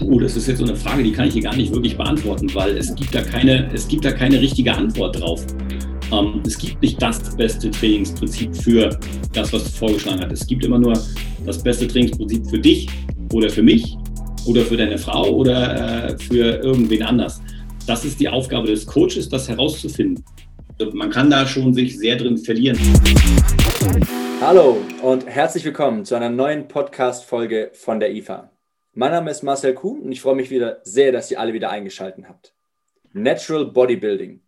Oh, das ist jetzt so eine Frage, die kann ich hier gar nicht wirklich beantworten, weil es gibt da keine, es gibt da keine richtige Antwort drauf. Ähm, es gibt nicht das beste Trainingsprinzip für das, was du vorgeschlagen hast. Es gibt immer nur das beste Trainingsprinzip für dich oder für mich oder für deine Frau oder äh, für irgendwen anders. Das ist die Aufgabe des Coaches, das herauszufinden. Man kann da schon sich sehr drin verlieren. Hallo und herzlich willkommen zu einer neuen Podcast-Folge von der IFA. Mein Name ist Marcel Kuhn und ich freue mich wieder sehr, dass ihr alle wieder eingeschaltet habt. Natural Bodybuilding.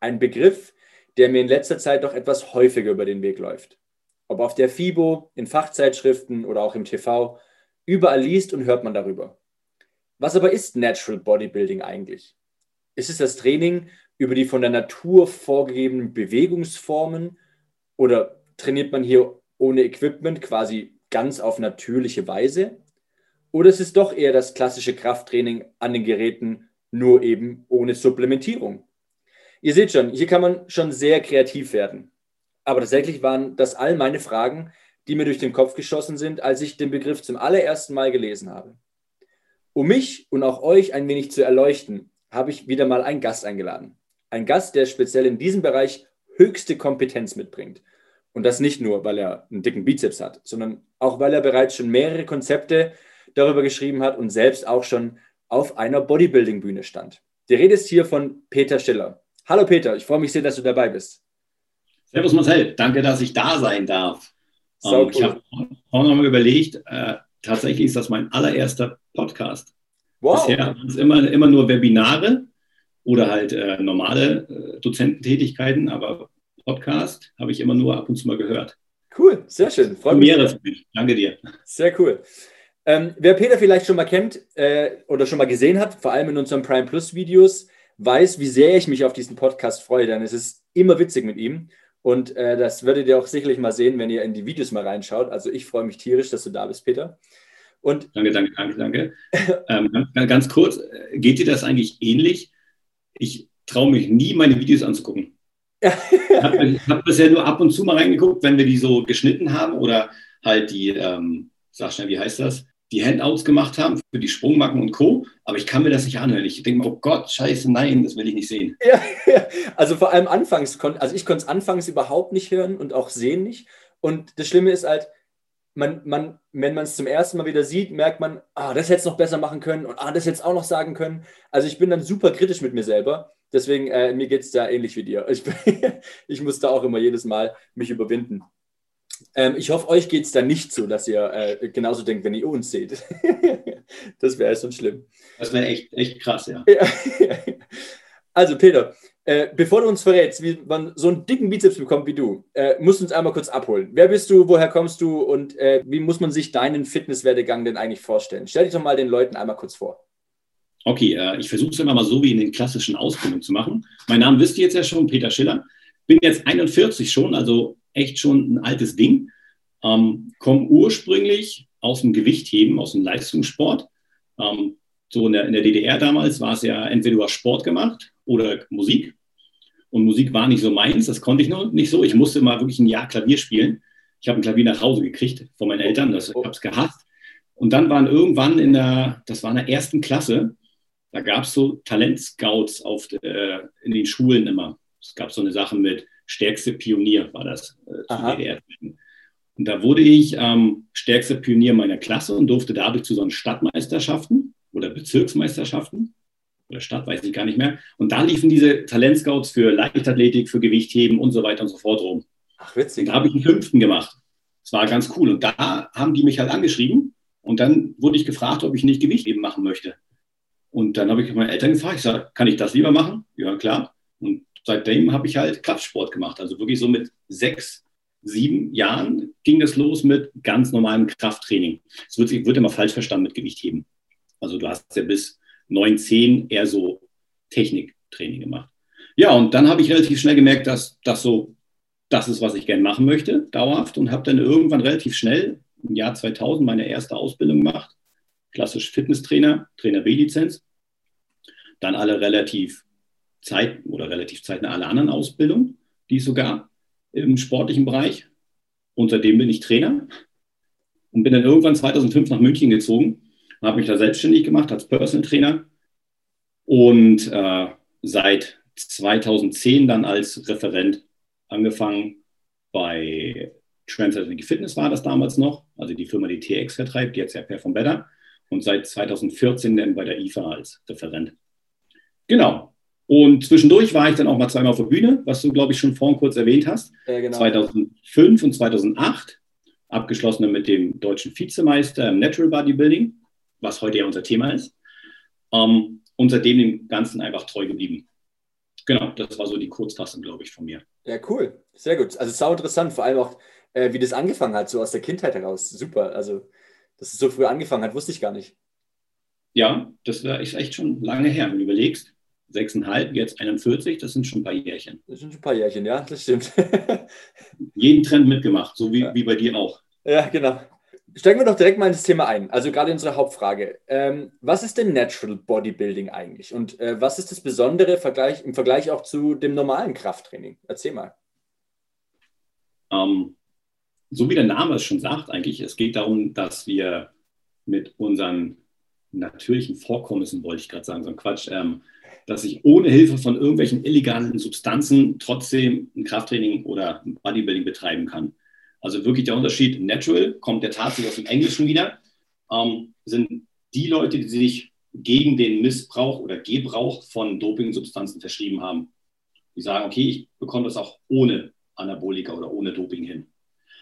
Ein Begriff, der mir in letzter Zeit doch etwas häufiger über den Weg läuft. Ob auf der FIBO, in Fachzeitschriften oder auch im TV, überall liest und hört man darüber. Was aber ist Natural Bodybuilding eigentlich? Ist es das Training über die von der Natur vorgegebenen Bewegungsformen oder trainiert man hier ohne Equipment quasi ganz auf natürliche Weise? Oder ist es doch eher das klassische Krafttraining an den Geräten, nur eben ohne Supplementierung? Ihr seht schon, hier kann man schon sehr kreativ werden. Aber tatsächlich waren das all meine Fragen, die mir durch den Kopf geschossen sind, als ich den Begriff zum allerersten Mal gelesen habe. Um mich und auch euch ein wenig zu erleuchten, habe ich wieder mal einen Gast eingeladen. Ein Gast, der speziell in diesem Bereich höchste Kompetenz mitbringt. Und das nicht nur, weil er einen dicken Bizeps hat, sondern auch, weil er bereits schon mehrere Konzepte darüber geschrieben hat und selbst auch schon auf einer Bodybuilding-Bühne stand. Die Rede ist hier von Peter Schiller. Hallo Peter, ich freue mich sehr, dass du dabei bist. Servus Marcel, danke, dass ich da sein darf. So ähm, cool. Ich habe auch noch mal überlegt, äh, tatsächlich ist das mein allererster Podcast. Wow. Bisher waren es immer, immer nur Webinare oder halt äh, normale äh, Dozententätigkeiten, aber Podcast habe ich immer nur ab und zu mal gehört. Cool, sehr schön. Freut mich. Mich. Danke dir. Sehr cool. Ähm, wer Peter vielleicht schon mal kennt äh, oder schon mal gesehen hat, vor allem in unseren Prime Plus Videos, weiß, wie sehr ich mich auf diesen Podcast freue, denn es ist immer witzig mit ihm. Und äh, das werdet ihr auch sicherlich mal sehen, wenn ihr in die Videos mal reinschaut. Also ich freue mich tierisch, dass du da bist, Peter. Und danke, danke, danke, danke. ähm, ganz, ganz kurz, geht dir das eigentlich ähnlich? Ich traue mich nie, meine Videos anzugucken. Ich habe hab bisher nur ab und zu mal reingeguckt, wenn wir die so geschnitten haben oder halt die, ähm, sag schnell, wie heißt das? die Handouts gemacht haben für die Sprungmacken und Co. Aber ich kann mir das nicht anhören. Ich denke mir, oh Gott, scheiße, nein, das will ich nicht sehen. Ja, ja. also vor allem anfangs, also ich konnte es anfangs überhaupt nicht hören und auch sehen nicht. Und das Schlimme ist halt, man, man, wenn man es zum ersten Mal wieder sieht, merkt man, ah, das hätte es noch besser machen können und ah, das hätte es auch noch sagen können. Also ich bin dann super kritisch mit mir selber. Deswegen, äh, mir geht es da ähnlich wie dir. Ich, ich muss da auch immer jedes Mal mich überwinden. Ähm, ich hoffe, euch geht es da nicht so, dass ihr äh, genauso denkt, wenn ihr uns seht. das wäre schon schlimm. Das wäre echt, echt krass, ja. also, Peter, äh, bevor du uns verrätst, wie man so einen dicken Bizeps bekommt wie du, äh, musst du uns einmal kurz abholen. Wer bist du, woher kommst du und äh, wie muss man sich deinen Fitnesswerdegang denn eigentlich vorstellen? Stell dich doch mal den Leuten einmal kurz vor. Okay, äh, ich versuche es immer mal so wie in den klassischen Ausbildungen zu machen. Mein Name wisst ihr jetzt ja schon, Peter Schiller. Bin jetzt 41 schon, also echt schon ein altes Ding. Ähm, komme ursprünglich aus dem Gewichtheben, aus dem Leistungssport. Ähm, so in der, in der DDR damals war es ja entweder du hast Sport gemacht oder Musik. Und Musik war nicht so meins, das konnte ich noch nicht so. Ich musste mal wirklich ein Jahr Klavier spielen. Ich habe ein Klavier nach Hause gekriegt von meinen Eltern, das, ich habe es gehasst. Und dann waren irgendwann in der, das war in der ersten Klasse, da gab es so Talentscouts auf, äh, in den Schulen immer. Es gab so eine Sache mit stärkste Pionier war das äh. Und da wurde ich ähm, stärkster Pionier meiner Klasse und durfte dadurch zu so einen Stadtmeisterschaften oder Bezirksmeisterschaften oder Stadt, weiß ich gar nicht mehr. Und da liefen diese Talentscouts für Leichtathletik, für Gewichtheben und so weiter und so fort rum. Ach, witzig. Und da habe ich einen fünften gemacht. Das war ganz cool. Und da haben die mich halt angeschrieben und dann wurde ich gefragt, ob ich nicht Gewichtheben machen möchte. Und dann habe ich meine Eltern gefragt, ich sage, kann ich das lieber machen? Ja, klar. Und seitdem habe ich halt Kraftsport gemacht. Also wirklich so mit sechs, sieben Jahren ging es los mit ganz normalem Krafttraining. Es wird, wird immer falsch verstanden mit Gewichtheben. Also du hast ja bis neun, zehn eher so Techniktraining gemacht. Ja, und dann habe ich relativ schnell gemerkt, dass das so das ist, was ich gerne machen möchte, dauerhaft. Und habe dann irgendwann relativ schnell im Jahr 2000 meine erste Ausbildung gemacht. Klassisch Fitnesstrainer, Trainer B-Lizenz. Dann alle relativ Zeit oder relativ zeitnah alle anderen Ausbildungen, die es so gab im sportlichen Bereich. Und seitdem bin ich Trainer. und bin dann irgendwann 2005 nach München gezogen habe mich da selbstständig gemacht als Personal Trainer und äh, seit 2010 dann als Referent angefangen bei Transatlantic Fitness war das damals noch, also die Firma, die TX vertreibt, jetzt ja Perform Better und seit 2014 dann bei der IFA als Referent. Genau. Und zwischendurch war ich dann auch mal zweimal auf der Bühne, was du, glaube ich, schon vorhin kurz erwähnt hast. Ja, genau. 2005 und 2008, abgeschlossen mit dem deutschen Vizemeister im Natural Bodybuilding, was heute ja unser Thema ist. Ähm, und seitdem dem Ganzen einfach treu geblieben. Genau, das war so die Kurzfassung, glaube ich, von mir. Ja, cool. Sehr gut. Also sau interessant, vor allem auch, äh, wie das angefangen hat, so aus der Kindheit heraus. Super. Also, dass es so früh angefangen hat, wusste ich gar nicht. Ja, das war echt schon lange her, wenn du überlegst. Sechseinhalb, jetzt 41, das sind schon ein paar Jährchen. Das sind schon ein paar Jährchen, ja, das stimmt. Jeden Trend mitgemacht, so wie, ja. wie bei dir auch. Ja, genau. Steigen wir doch direkt mal ins Thema ein. Also gerade unsere Hauptfrage. Ähm, was ist denn Natural Bodybuilding eigentlich? Und äh, was ist das Besondere Vergleich, im Vergleich auch zu dem normalen Krafttraining? Erzähl mal. Ähm, so wie der Name es schon sagt, eigentlich, es geht darum, dass wir mit unseren natürlichen Vorkommnissen, wollte ich gerade sagen, so ein Quatsch, ähm, dass ich ohne Hilfe von irgendwelchen illegalen Substanzen trotzdem ein Krafttraining oder ein Bodybuilding betreiben kann. Also wirklich der Unterschied, natural kommt der tatsächlich aus dem Englischen wieder, ähm, sind die Leute, die sich gegen den Missbrauch oder Gebrauch von Dopingsubstanzen verschrieben haben. Die sagen, okay, ich bekomme das auch ohne Anabolika oder ohne Doping hin.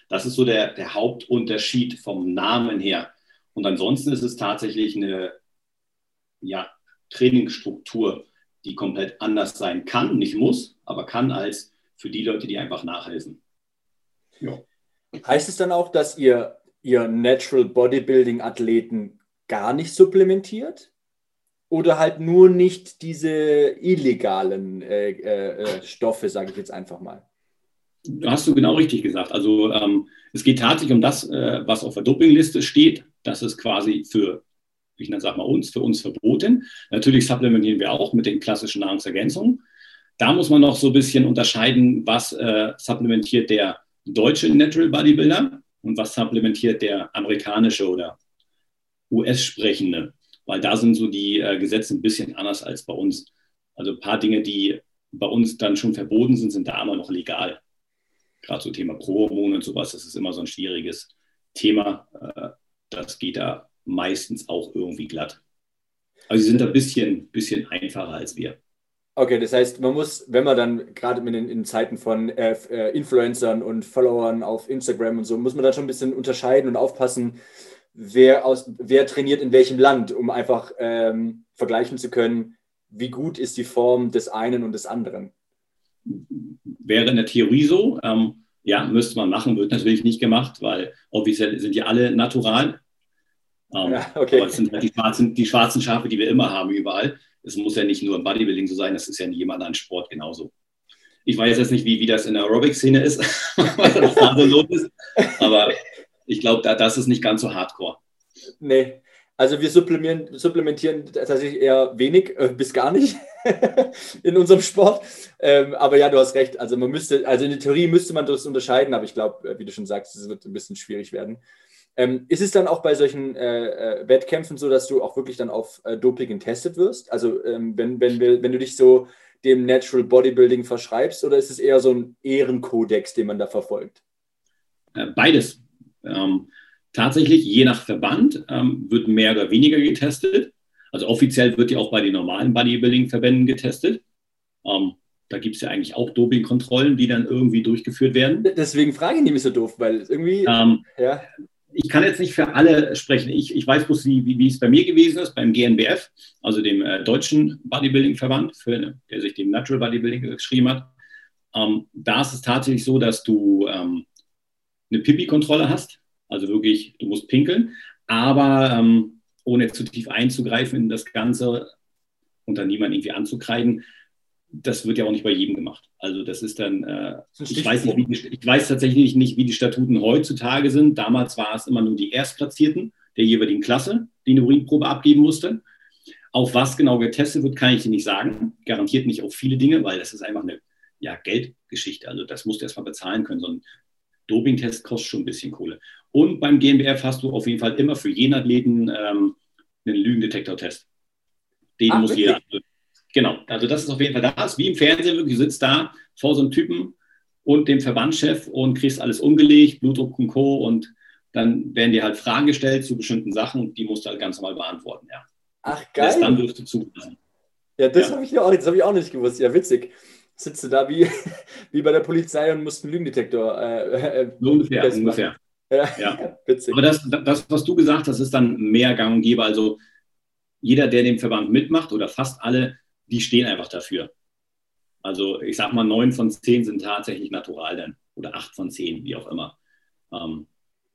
Das ist so der, der Hauptunterschied vom Namen her. Und ansonsten ist es tatsächlich eine ja, Trainingsstruktur, die komplett anders sein kann, nicht muss, aber kann als für die Leute, die einfach nachhelfen. Ja. Heißt es dann auch, dass ihr, ihr Natural Bodybuilding Athleten gar nicht supplementiert? Oder halt nur nicht diese illegalen äh, äh, äh Stoffe, sage ich jetzt einfach mal? Hast du genau richtig gesagt. Also ähm, es geht tatsächlich um das, äh, was auf der Dopingliste steht. Das ist quasi für, ich sag mal uns, für uns verboten. Natürlich supplementieren wir auch mit den klassischen Nahrungsergänzungen. Da muss man noch so ein bisschen unterscheiden, was äh, supplementiert der deutsche Natural Bodybuilder und was supplementiert der amerikanische oder US-sprechende. Weil da sind so die äh, Gesetze ein bisschen anders als bei uns. Also ein paar Dinge, die bei uns dann schon verboten sind, sind da immer noch legal gerade so Thema Prohormone und sowas, das ist immer so ein schwieriges Thema. Äh, das geht da meistens auch irgendwie glatt. Also sie sind ein bisschen, bisschen einfacher als wir. Okay, das heißt, man muss, wenn man dann gerade in, in Zeiten von äh, äh, Influencern und Followern auf Instagram und so, muss man dann schon ein bisschen unterscheiden und aufpassen, wer, aus, wer trainiert in welchem Land, um einfach ähm, vergleichen zu können, wie gut ist die Form des einen und des anderen wäre in der Theorie so. Ähm, ja, müsste man machen, wird natürlich nicht gemacht, weil offiziell sind die alle natural. Ähm, ja, okay. Aber es sind halt die schwarzen, die schwarzen Schafe, die wir immer haben, überall. Es muss ja nicht nur im Bodybuilding so sein, das ist ja in jedem anderen Sport genauso. Ich weiß jetzt nicht, wie, wie das in der Aerobic-Szene ist, was da so los ist, aber ich glaube, da, das ist nicht ganz so hardcore. Nee, also wir supplementieren, tatsächlich eher wenig äh, bis gar nicht in unserem Sport. Ähm, aber ja, du hast recht. Also man müsste, also in der Theorie müsste man das unterscheiden, aber ich glaube, äh, wie du schon sagst, es wird ein bisschen schwierig werden. Ähm, ist es dann auch bei solchen äh, äh, Wettkämpfen so, dass du auch wirklich dann auf äh, Doping getestet wirst? Also ähm, wenn, wenn, wenn du dich so dem Natural Bodybuilding verschreibst oder ist es eher so ein Ehrenkodex, den man da verfolgt? Äh, beides. Ähm, Tatsächlich, je nach Verband, ähm, wird mehr oder weniger getestet. Also offiziell wird ja auch bei den normalen Bodybuilding-Verbänden getestet. Ähm, da gibt es ja eigentlich auch Dopingkontrollen, die dann irgendwie durchgeführt werden. Deswegen frage ich nämlich so doof, weil irgendwie. Ähm, ja. Ich kann jetzt nicht für alle sprechen. Ich, ich weiß bloß, wie, wie, wie es bei mir gewesen ist, beim GNBF, also dem äh, deutschen Bodybuilding-Verband, der sich dem Natural Bodybuilding geschrieben hat. Ähm, da ist es tatsächlich so, dass du ähm, eine Pipi-Kontrolle hast. Also wirklich, du musst pinkeln, aber ähm, ohne zu tief einzugreifen in das Ganze und dann niemand irgendwie anzukreiden, das wird ja auch nicht bei jedem gemacht. Also das ist dann, äh, ich, weiß nicht, die, ich weiß tatsächlich nicht, wie die Statuten heutzutage sind. Damals war es immer nur die Erstplatzierten der jeweiligen Klasse, die eine Urinprobe abgeben mussten. Auf was genau getestet wird, kann ich dir nicht sagen. Garantiert nicht auf viele Dinge, weil das ist einfach eine ja, Geldgeschichte. Also das musst du erstmal bezahlen können. So ein Dopingtest kostet schon ein bisschen Kohle. Und beim GmbF hast du auf jeden Fall immer für jeden Athleten ähm, einen Lügendetektor-Test. Den Ach, muss wirklich? jeder. Genau, also das ist auf jeden Fall das. Wie im Fernsehen, du sitzt da vor so einem Typen und dem Verbandschef und kriegst alles umgelegt, Blutdruck und Co. Und dann werden dir halt Fragen gestellt zu bestimmten Sachen und die musst du halt ganz normal beantworten, ja. Ach, geil. Erst dann wirst du. Ja, das ja. habe ich, auch, hab ich auch nicht gewusst. Ja, witzig. Sitzt du da wie, wie bei der Polizei und musst einen Lügendetektor. Äh, äh, so ungefähr, ungefähr. Ja, ja. witzig. Aber das, das, was du gesagt hast, ist dann mehr gang und gäbe. Also jeder, der den Verband mitmacht oder fast alle, die stehen einfach dafür. Also ich sag mal, neun von zehn sind tatsächlich natural dann oder acht von zehn, wie auch immer. Ähm,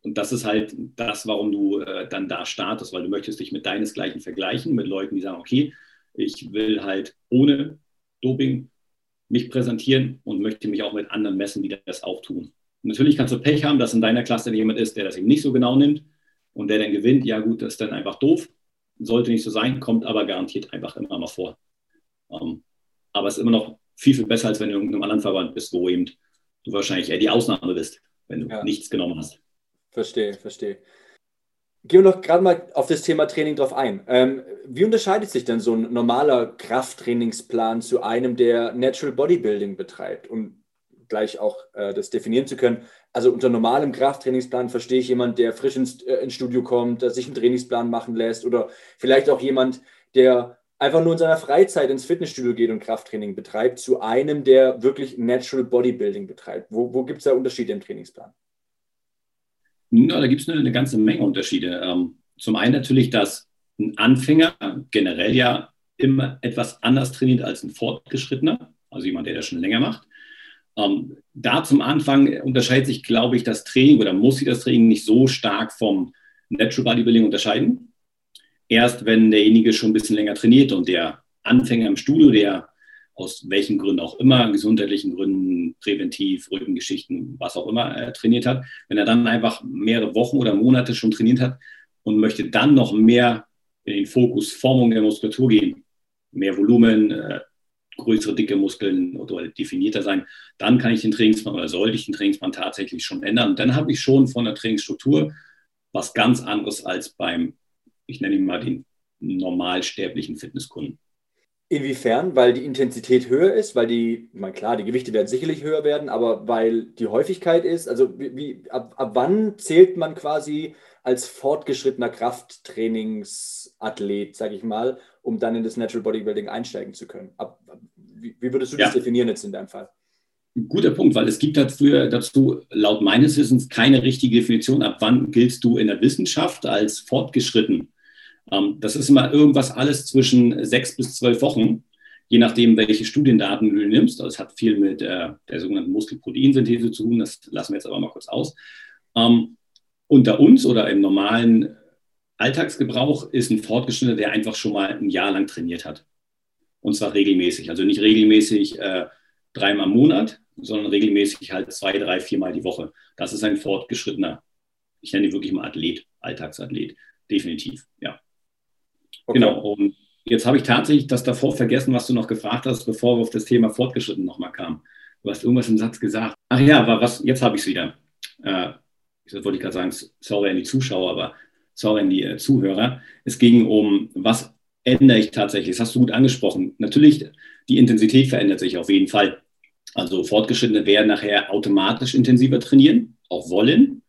und das ist halt das, warum du äh, dann da startest, weil du möchtest dich mit deinesgleichen vergleichen, mit Leuten, die sagen, okay, ich will halt ohne Doping mich präsentieren und möchte mich auch mit anderen messen, die das auch tun. Und natürlich kannst du Pech haben, dass in deiner Klasse jemand ist, der das eben nicht so genau nimmt und der dann gewinnt. Ja gut, das ist dann einfach doof. Sollte nicht so sein, kommt aber garantiert einfach immer mal vor. Ähm, aber es ist immer noch viel, viel besser, als wenn du in irgendeinem anderen Verband bist, wo eben du wahrscheinlich eher die Ausnahme bist, wenn du ja. nichts genommen hast. Verstehe, verstehe. Gehen wir noch gerade mal auf das Thema Training drauf ein. Ähm, wie unterscheidet sich denn so ein normaler Krafttrainingsplan zu einem, der Natural Bodybuilding betreibt? Um gleich auch äh, das definieren zu können. Also unter normalem Krafttrainingsplan verstehe ich jemand, der frisch ins, äh, ins Studio kommt, der sich einen Trainingsplan machen lässt oder vielleicht auch jemand, der einfach nur in seiner Freizeit ins Fitnessstudio geht und Krafttraining betreibt, zu einem, der wirklich Natural Bodybuilding betreibt. Wo, wo gibt es da Unterschiede im Trainingsplan? Ja, da gibt es eine, eine, ganze Menge Unterschiede. Ähm, zum einen natürlich, dass ein Anfänger generell ja immer etwas anders trainiert als ein Fortgeschrittener, also jemand, der das schon länger macht. Ähm, da zum Anfang unterscheidet sich, glaube ich, das Training oder muss sich das Training nicht so stark vom Natural Bodybuilding unterscheiden. Erst wenn derjenige schon ein bisschen länger trainiert und der Anfänger im Studio, der aus welchen Gründen auch immer, gesundheitlichen Gründen, präventiv, Rückengeschichten, was auch immer äh, trainiert hat, wenn er dann einfach mehrere Wochen oder Monate schon trainiert hat und möchte dann noch mehr in den Fokus Formung der Muskulatur gehen, mehr Volumen, äh, größere, dicke Muskeln oder definierter sein, dann kann ich den Trainingsplan oder sollte ich den Trainingsplan tatsächlich schon ändern. Und dann habe ich schon von der Trainingsstruktur was ganz anderes als beim, ich nenne ihn mal den normalsterblichen Fitnesskunden. Inwiefern? Weil die Intensität höher ist, weil die, mal klar, die Gewichte werden sicherlich höher werden, aber weil die Häufigkeit ist, also wie ab, ab wann zählt man quasi als fortgeschrittener Krafttrainingsathlet, sage ich mal, um dann in das Natural Bodybuilding einsteigen zu können? Ab, wie, wie, würdest du ja. das definieren jetzt in deinem Fall? Guter Punkt, weil es gibt dafür, dazu laut meines Wissens keine richtige Definition, ab wann giltst du in der Wissenschaft als fortgeschritten. Ähm, das ist immer irgendwas alles zwischen sechs bis zwölf Wochen, je nachdem, welche Studiendaten du nimmst. Das hat viel mit äh, der sogenannten Muskelproteinsynthese zu tun. Das lassen wir jetzt aber mal kurz aus. Ähm, unter uns oder im normalen Alltagsgebrauch ist ein Fortgeschrittener, der einfach schon mal ein Jahr lang trainiert hat. Und zwar regelmäßig. Also nicht regelmäßig äh, dreimal im Monat, sondern regelmäßig halt zwei, drei, viermal die Woche. Das ist ein Fortgeschrittener. Ich nenne ihn wirklich mal Athlet, Alltagsathlet. Definitiv, ja. Okay. Genau. Und jetzt habe ich tatsächlich das davor vergessen, was du noch gefragt hast, bevor wir auf das Thema fortgeschritten nochmal kamen. Du hast irgendwas im Satz gesagt. Ach ja, aber was, jetzt habe ich es wieder. Äh, das wollte ich gerade sagen, sorry an die Zuschauer, aber sorry die äh, Zuhörer. Es ging um, was ändere ich tatsächlich? Das hast du gut angesprochen. Natürlich, die Intensität verändert sich auf jeden Fall. Also Fortgeschrittene werden nachher automatisch intensiver trainieren, auch wollen.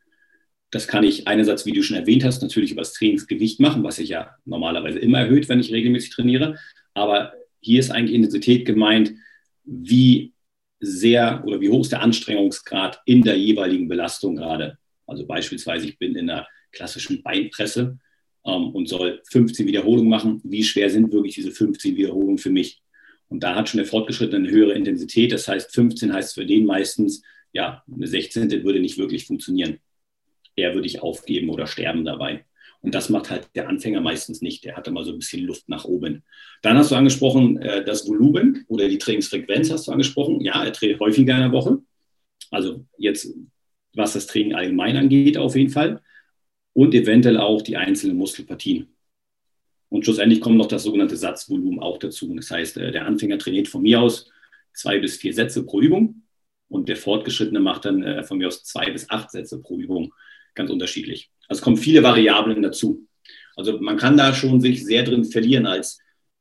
Das kann ich einerseits, wie du schon erwähnt hast, natürlich über das Trainingsgewicht machen, was sich ja normalerweise immer erhöht, wenn ich regelmäßig trainiere. Aber hier ist eigentlich Intensität gemeint, wie sehr oder wie hoch ist der Anstrengungsgrad in der jeweiligen Belastung gerade. Also beispielsweise, ich bin in einer klassischen Beinpresse ähm, und soll 15 Wiederholungen machen. Wie schwer sind wirklich diese 15 Wiederholungen für mich? Und da hat schon der Fortgeschrittene eine höhere Intensität. Das heißt, 15 heißt für den meistens, ja, eine 16. würde nicht wirklich funktionieren eher würde ich aufgeben oder sterben dabei. Und das macht halt der Anfänger meistens nicht. Der hat immer so ein bisschen Luft nach oben. Dann hast du angesprochen, äh, das Volumen oder die Trainingsfrequenz hast du angesprochen. Ja, er trainiert häufiger in der Woche. Also jetzt, was das Training allgemein angeht, auf jeden Fall. Und eventuell auch die einzelnen Muskelpartien. Und schlussendlich kommt noch das sogenannte Satzvolumen auch dazu. Das heißt, äh, der Anfänger trainiert von mir aus zwei bis vier Sätze pro Übung und der Fortgeschrittene macht dann äh, von mir aus zwei bis acht Sätze pro Übung ganz unterschiedlich. Also es kommen viele Variablen dazu. Also man kann da schon sich sehr drin verlieren als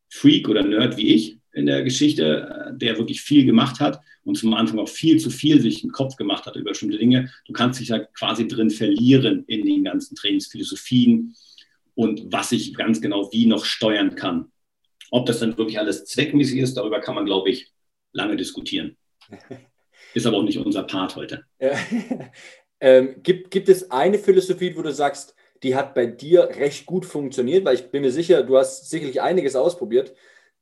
Freak oder Nerd wie ich in der Geschichte, der wirklich viel gemacht hat und zum Anfang auch viel zu viel sich im Kopf gemacht hat über bestimmte Dinge. Du kannst dich da quasi drin verlieren in den ganzen Trainingsphilosophien und was ich ganz genau wie noch steuern kann. Ob das dann wirklich alles zweckmäßig ist, darüber kann man, glaube ich, lange diskutieren. Ist aber auch nicht unser Part heute. Ja. ähm, gibt, gibt es eine Philosophie, wo du sagst, die hat bei dir recht gut funktioniert? Weil ich bin mir sicher, du hast sicherlich einiges ausprobiert.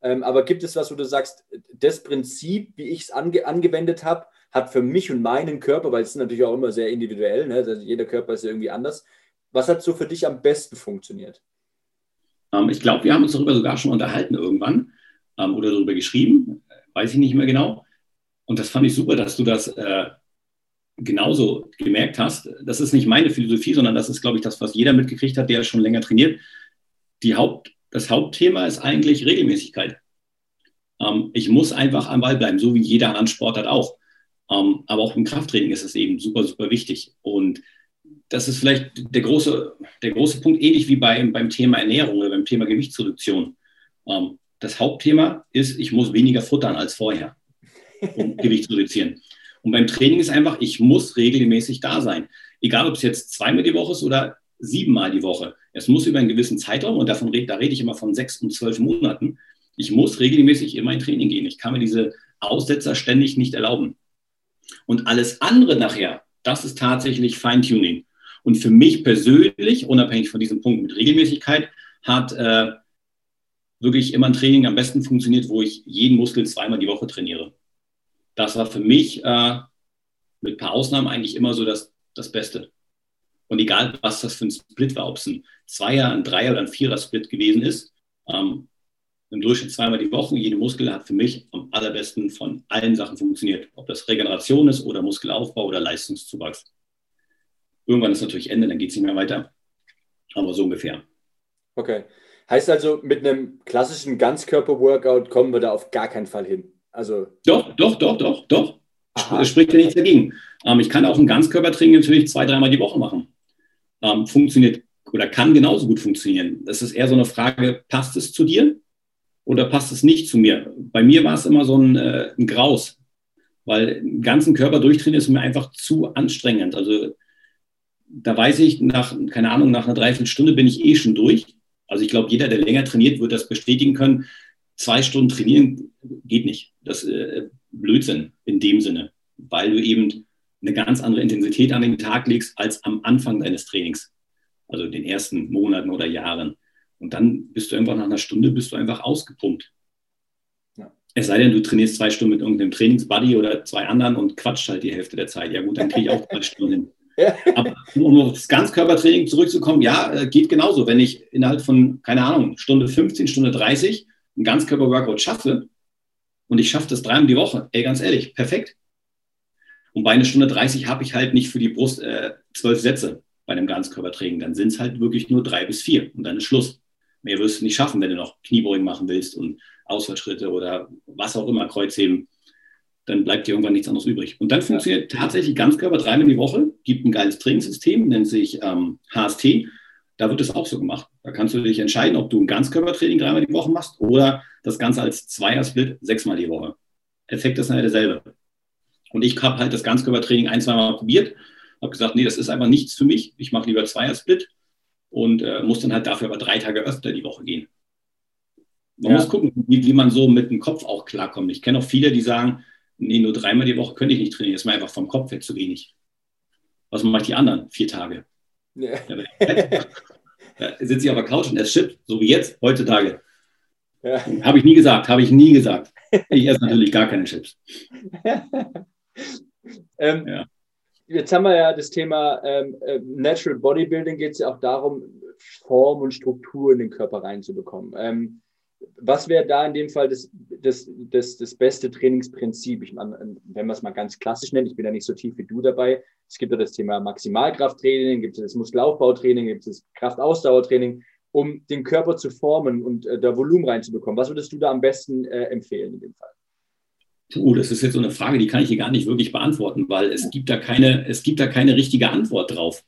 Ähm, aber gibt es was, wo du sagst, das Prinzip, wie ich es ange angewendet habe, hat für mich und meinen Körper, weil es ist natürlich auch immer sehr individuell, ne? also jeder Körper ist irgendwie anders. Was hat so für dich am besten funktioniert? Ähm, ich glaube, wir haben uns darüber sogar schon unterhalten irgendwann ähm, oder darüber geschrieben, weiß ich nicht mehr genau. Und das fand ich super, dass du das äh, genauso gemerkt hast. Das ist nicht meine Philosophie, sondern das ist, glaube ich, das, was jeder mitgekriegt hat, der schon länger trainiert. Die Haupt, das Hauptthema ist eigentlich Regelmäßigkeit. Ähm, ich muss einfach am Ball bleiben, so wie jeder andere Sportart auch. Ähm, aber auch im Krafttraining ist es eben super, super wichtig. Und das ist vielleicht der große, der große Punkt, ähnlich wie beim, beim Thema Ernährung oder beim Thema Gewichtsreduktion. Ähm, das Hauptthema ist, ich muss weniger futtern als vorher, um Gewicht zu reduzieren. Und beim Training ist einfach, ich muss regelmäßig da sein. Egal, ob es jetzt zweimal die Woche ist oder siebenmal die Woche. Es muss über einen gewissen Zeitraum, und davon da rede ich immer von sechs und zwölf Monaten, ich muss regelmäßig in mein Training gehen. Ich kann mir diese Aussetzer ständig nicht erlauben. Und alles andere nachher, das ist tatsächlich Feintuning. Und für mich persönlich, unabhängig von diesem Punkt mit Regelmäßigkeit, hat äh, wirklich immer ein Training am besten funktioniert, wo ich jeden Muskel zweimal die Woche trainiere. Das war für mich äh, mit ein paar Ausnahmen eigentlich immer so das, das Beste. Und egal, was das für ein Split war, ob es ein Zweier, ein Dreier oder ein Vierer-Split gewesen ist, ähm, im Durchschnitt zweimal die Woche, jede Muskel hat für mich am allerbesten von allen Sachen funktioniert. Ob das Regeneration ist oder Muskelaufbau oder Leistungszuwachs. Irgendwann ist natürlich Ende, dann geht es nicht mehr weiter. Aber so ungefähr. Okay. Heißt also, mit einem klassischen Ganzkörper-Workout kommen wir da auf gar keinen Fall hin. Also doch, doch, doch, doch, doch. Aha. Spricht ja nichts dagegen. Ähm, ich kann auch ein Ganzkörpertraining natürlich zwei, dreimal die Woche machen. Ähm, funktioniert oder kann genauso gut funktionieren. Das ist eher so eine Frage, passt es zu dir oder passt es nicht zu mir? Bei mir war es immer so ein, äh, ein Graus, weil den ganzen Körper durchtrainieren ist mir einfach zu anstrengend. Also da weiß ich, nach, keine Ahnung, nach einer Dreiviertelstunde bin ich eh schon durch. Also ich glaube, jeder, der länger trainiert, wird das bestätigen können. Zwei Stunden trainieren geht nicht. Das ist äh, Blödsinn in dem Sinne, weil du eben eine ganz andere Intensität an den Tag legst als am Anfang deines Trainings. Also den ersten Monaten oder Jahren. Und dann bist du einfach nach einer Stunde bist du einfach ausgepumpt. Ja. Es sei denn, du trainierst zwei Stunden mit irgendeinem Trainingsbuddy oder zwei anderen und quatscht halt die Hälfte der Zeit. Ja gut, dann kriege ich auch zwei Stunden hin. Aber um auf das Ganzkörpertraining zurückzukommen, ja, äh, geht genauso. Wenn ich innerhalb von, keine Ahnung, Stunde 15, Stunde 30 ein Ganzkörper-Workout schaffe und ich schaffe das dreimal die Woche, ey, ganz ehrlich, perfekt. Und bei einer Stunde 30 habe ich halt nicht für die Brust äh, zwölf Sätze bei einem Ganzkörpertraining. Dann sind es halt wirklich nur drei bis vier und dann ist Schluss. Mehr wirst du nicht schaffen, wenn du noch Kniebeugen machen willst und Ausfallschritte oder was auch immer, Kreuzheben dann bleibt dir irgendwann nichts anderes übrig. Und dann funktioniert tatsächlich Ganzkörper dreimal die Woche, gibt ein geiles Trainingssystem, nennt sich ähm, HST. Da wird es auch so gemacht. Da kannst du dich entscheiden, ob du ein Ganzkörpertraining dreimal die Woche machst oder das Ganze als Zweier-Split sechsmal die Woche. Effekt ist nachher derselbe. Und ich habe halt das Ganzkörpertraining ein, zweimal probiert, habe gesagt, nee, das ist einfach nichts für mich. Ich mache lieber Zweier-Split und äh, muss dann halt dafür aber drei Tage öfter die Woche gehen. Man ja. muss gucken, wie, wie, man so mit dem Kopf auch klarkommt. Ich kenne auch viele, die sagen, nee, nur dreimal die Woche könnte ich nicht trainieren. Das ist mir einfach vom Kopf her zu wenig. Was mache ich die anderen vier Tage? Ja. Da sitze ich auf der Couch und esse Chips, so wie jetzt, heutzutage. Ja. Habe ich nie gesagt, habe ich nie gesagt. Ich esse natürlich gar keine Chips. ähm, ja. Jetzt haben wir ja das Thema ähm, äh, Natural Bodybuilding, geht es ja auch darum, Form und Struktur in den Körper reinzubekommen. Ähm, was wäre da in dem Fall das, das, das, das beste Trainingsprinzip? Ich meine, wenn man es mal ganz klassisch nennt, ich bin da nicht so tief wie du dabei. Es gibt ja das Thema Maximalkrafttraining, gibt es das Muskelaufbautraining, gibt es das Kraftausdauertraining, um den Körper zu formen und äh, da Volumen reinzubekommen. Was würdest du da am besten äh, empfehlen in dem Fall? Oh, das ist jetzt so eine Frage, die kann ich hier gar nicht wirklich beantworten, weil es gibt da keine, es gibt da keine richtige Antwort drauf.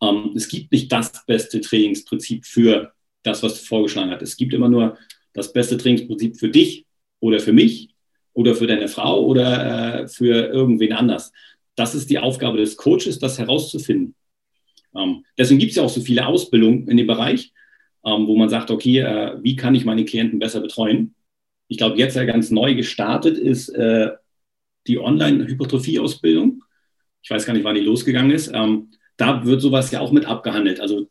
Ähm, es gibt nicht das beste Trainingsprinzip für das, was du vorgeschlagen hast. Es gibt immer nur das beste Trainingsprinzip für dich oder für mich oder für deine Frau oder äh, für irgendwen anders. Das ist die Aufgabe des Coaches, das herauszufinden. Ähm, deswegen gibt es ja auch so viele Ausbildungen in dem Bereich, ähm, wo man sagt, okay, äh, wie kann ich meine Klienten besser betreuen? Ich glaube, jetzt ja ganz neu gestartet ist äh, die Online-Hypertrophie-Ausbildung. Ich weiß gar nicht, wann die losgegangen ist. Ähm, da wird sowas ja auch mit abgehandelt. Also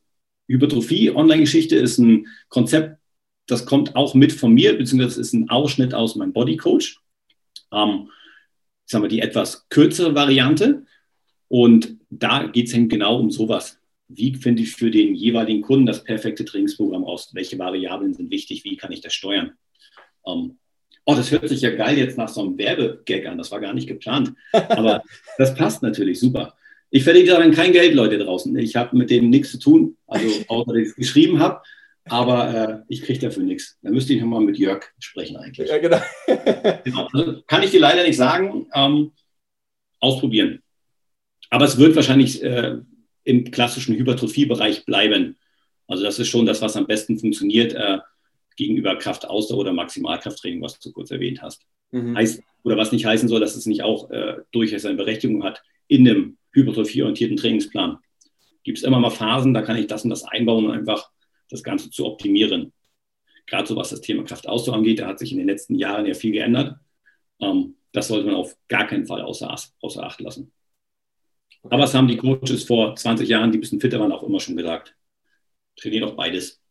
Hypertrophie-Online-Geschichte ist ein Konzept, das kommt auch mit von mir, beziehungsweise ist ein Ausschnitt aus meinem Bodycoach. Ähm, sagen wir die etwas kürzere Variante. Und da geht es genau um sowas. Wie finde ich für den jeweiligen Kunden das perfekte Trainingsprogramm aus? Welche Variablen sind wichtig? Wie kann ich das steuern? Ähm, oh, das hört sich ja geil jetzt nach so einem Werbegag an. Das war gar nicht geplant. Aber das passt natürlich super. Ich verdiene daran kein Geld, Leute draußen. Ich habe mit dem nichts zu tun, also außer dass ich es geschrieben habe. Aber äh, ich kriege dafür nichts. Da müsste ich nochmal mit Jörg sprechen eigentlich. Ja, genau. genau. Also, kann ich dir leider nicht sagen. Ähm, ausprobieren. Aber es wird wahrscheinlich äh, im klassischen Hypertrophie-Bereich bleiben. Also das ist schon das, was am besten funktioniert äh, gegenüber Kraftausdauer oder Maximalkrafttraining, was du kurz erwähnt hast. Mhm. Heißt, oder was nicht heißen soll, dass es nicht auch äh, durchaus seine Berechtigung hat in einem hypertrophieorientierten Trainingsplan. Gibt es immer mal Phasen, da kann ich das und das einbauen, um einfach das Ganze zu optimieren. Gerade so was das Thema Kraftausdauer angeht, da hat sich in den letzten Jahren ja viel geändert. Ähm, das sollte man auf gar keinen Fall außer, außer Acht lassen. Aber es haben die Coaches vor 20 Jahren, die ein bisschen fitter waren, auch immer schon gesagt. Trainiert auch beides.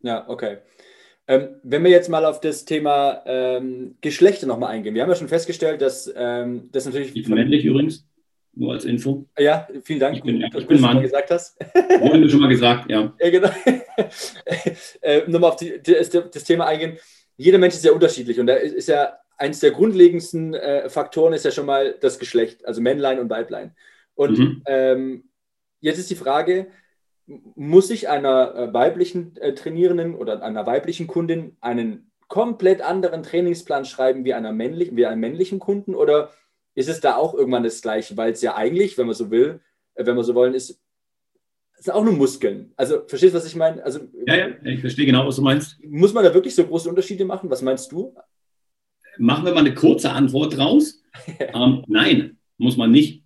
Ja, okay. Ähm, wenn wir jetzt mal auf das Thema ähm, Geschlechter nochmal eingehen. Wir haben ja schon festgestellt, dass ähm, das natürlich. Ich bin männlich übrigens, nur als Info. Ja, vielen Dank. Ich bin, ich bin Mann. gesagt hast. Wurde mir schon mal gesagt, ja. ja genau. äh, nochmal auf die, das, das, Thema eingehen. Jeder Mensch ist ja unterschiedlich und da ist, ist ja eines der grundlegendsten äh, Faktoren ist ja schon mal das Geschlecht, also Männlein und Weiblein. Und mhm. ähm, jetzt ist die Frage, muss ich einer äh, weiblichen äh, Trainierenden oder einer weiblichen Kundin einen komplett anderen Trainingsplan schreiben wie, einer männlichen, wie einem männlichen Kunden oder ist es da auch irgendwann das Gleiche? Weil es ja eigentlich, wenn man so will, äh, wenn wir so wollen, ist, sind auch nur Muskeln. Also verstehst du, was ich meine? Also, ja, ja, ich verstehe genau, was du meinst. Muss man da wirklich so große Unterschiede machen? Was meinst du? Machen wir mal eine kurze Antwort draus. ähm, nein, muss man nicht.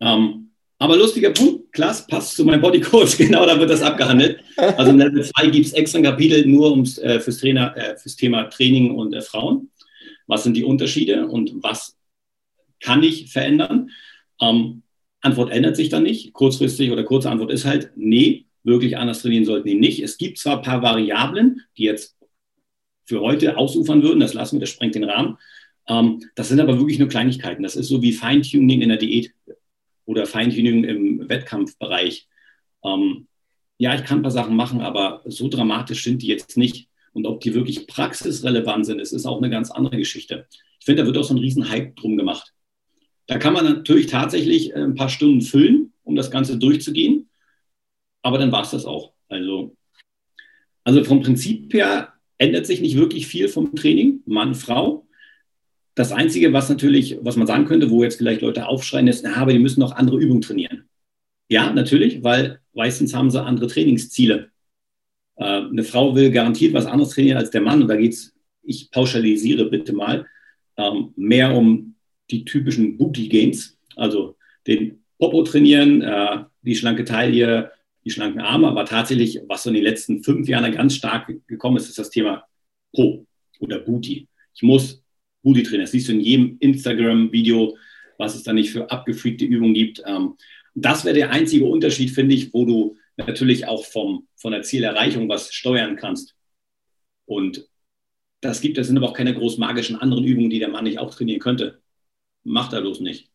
Ähm, aber lustiger Punkt, Klaas, passt zu meinem Bodycoach, genau, da wird das abgehandelt. Also in Level 2 gibt es extra ein Kapitel nur ums, äh, fürs, Trainer, äh, fürs Thema Training und äh, Frauen. Was sind die Unterschiede und was kann ich verändern? Ähm, Antwort ändert sich dann nicht. Kurzfristig oder kurze Antwort ist halt, nee, wirklich anders trainieren sollten die nicht. Es gibt zwar ein paar Variablen, die jetzt für heute ausufern würden, das lassen wir, das sprengt den Rahmen. Ähm, das sind aber wirklich nur Kleinigkeiten. Das ist so wie Feintuning in der Diät oder Feintuning im Wettkampfbereich. Ähm, ja, ich kann ein paar Sachen machen, aber so dramatisch sind die jetzt nicht. Und ob die wirklich praxisrelevant sind, ist, ist auch eine ganz andere Geschichte. Ich finde, da wird auch so ein Riesenhype drum gemacht. Da kann man natürlich tatsächlich ein paar Stunden füllen, um das Ganze durchzugehen. Aber dann war es das auch. Also, also vom Prinzip her ändert sich nicht wirklich viel vom Training, Mann, Frau. Das Einzige, was natürlich, was man sagen könnte, wo jetzt vielleicht Leute aufschreien, ist, na, aber die müssen noch andere Übungen trainieren. Ja, natürlich, weil meistens haben sie andere Trainingsziele. Äh, eine Frau will garantiert was anderes trainieren als der Mann und da geht es, ich pauschalisiere bitte mal, ähm, mehr um die typischen Booty Gains, also den Popo trainieren, äh, die schlanke Taille, die schlanken Arme, aber tatsächlich, was so in den letzten fünf Jahren ganz stark gekommen ist, ist das Thema Po oder Booty. Ich muss Booty Trainer. Das siehst du in jedem Instagram-Video, was es da nicht für abgefreakte Übungen gibt. Ähm, das wäre der einzige Unterschied, finde ich, wo du natürlich auch vom, von der Zielerreichung was steuern kannst. Und das gibt, das sind aber auch keine groß magischen anderen Übungen, die der Mann nicht auch trainieren könnte. Macht er bloß nicht.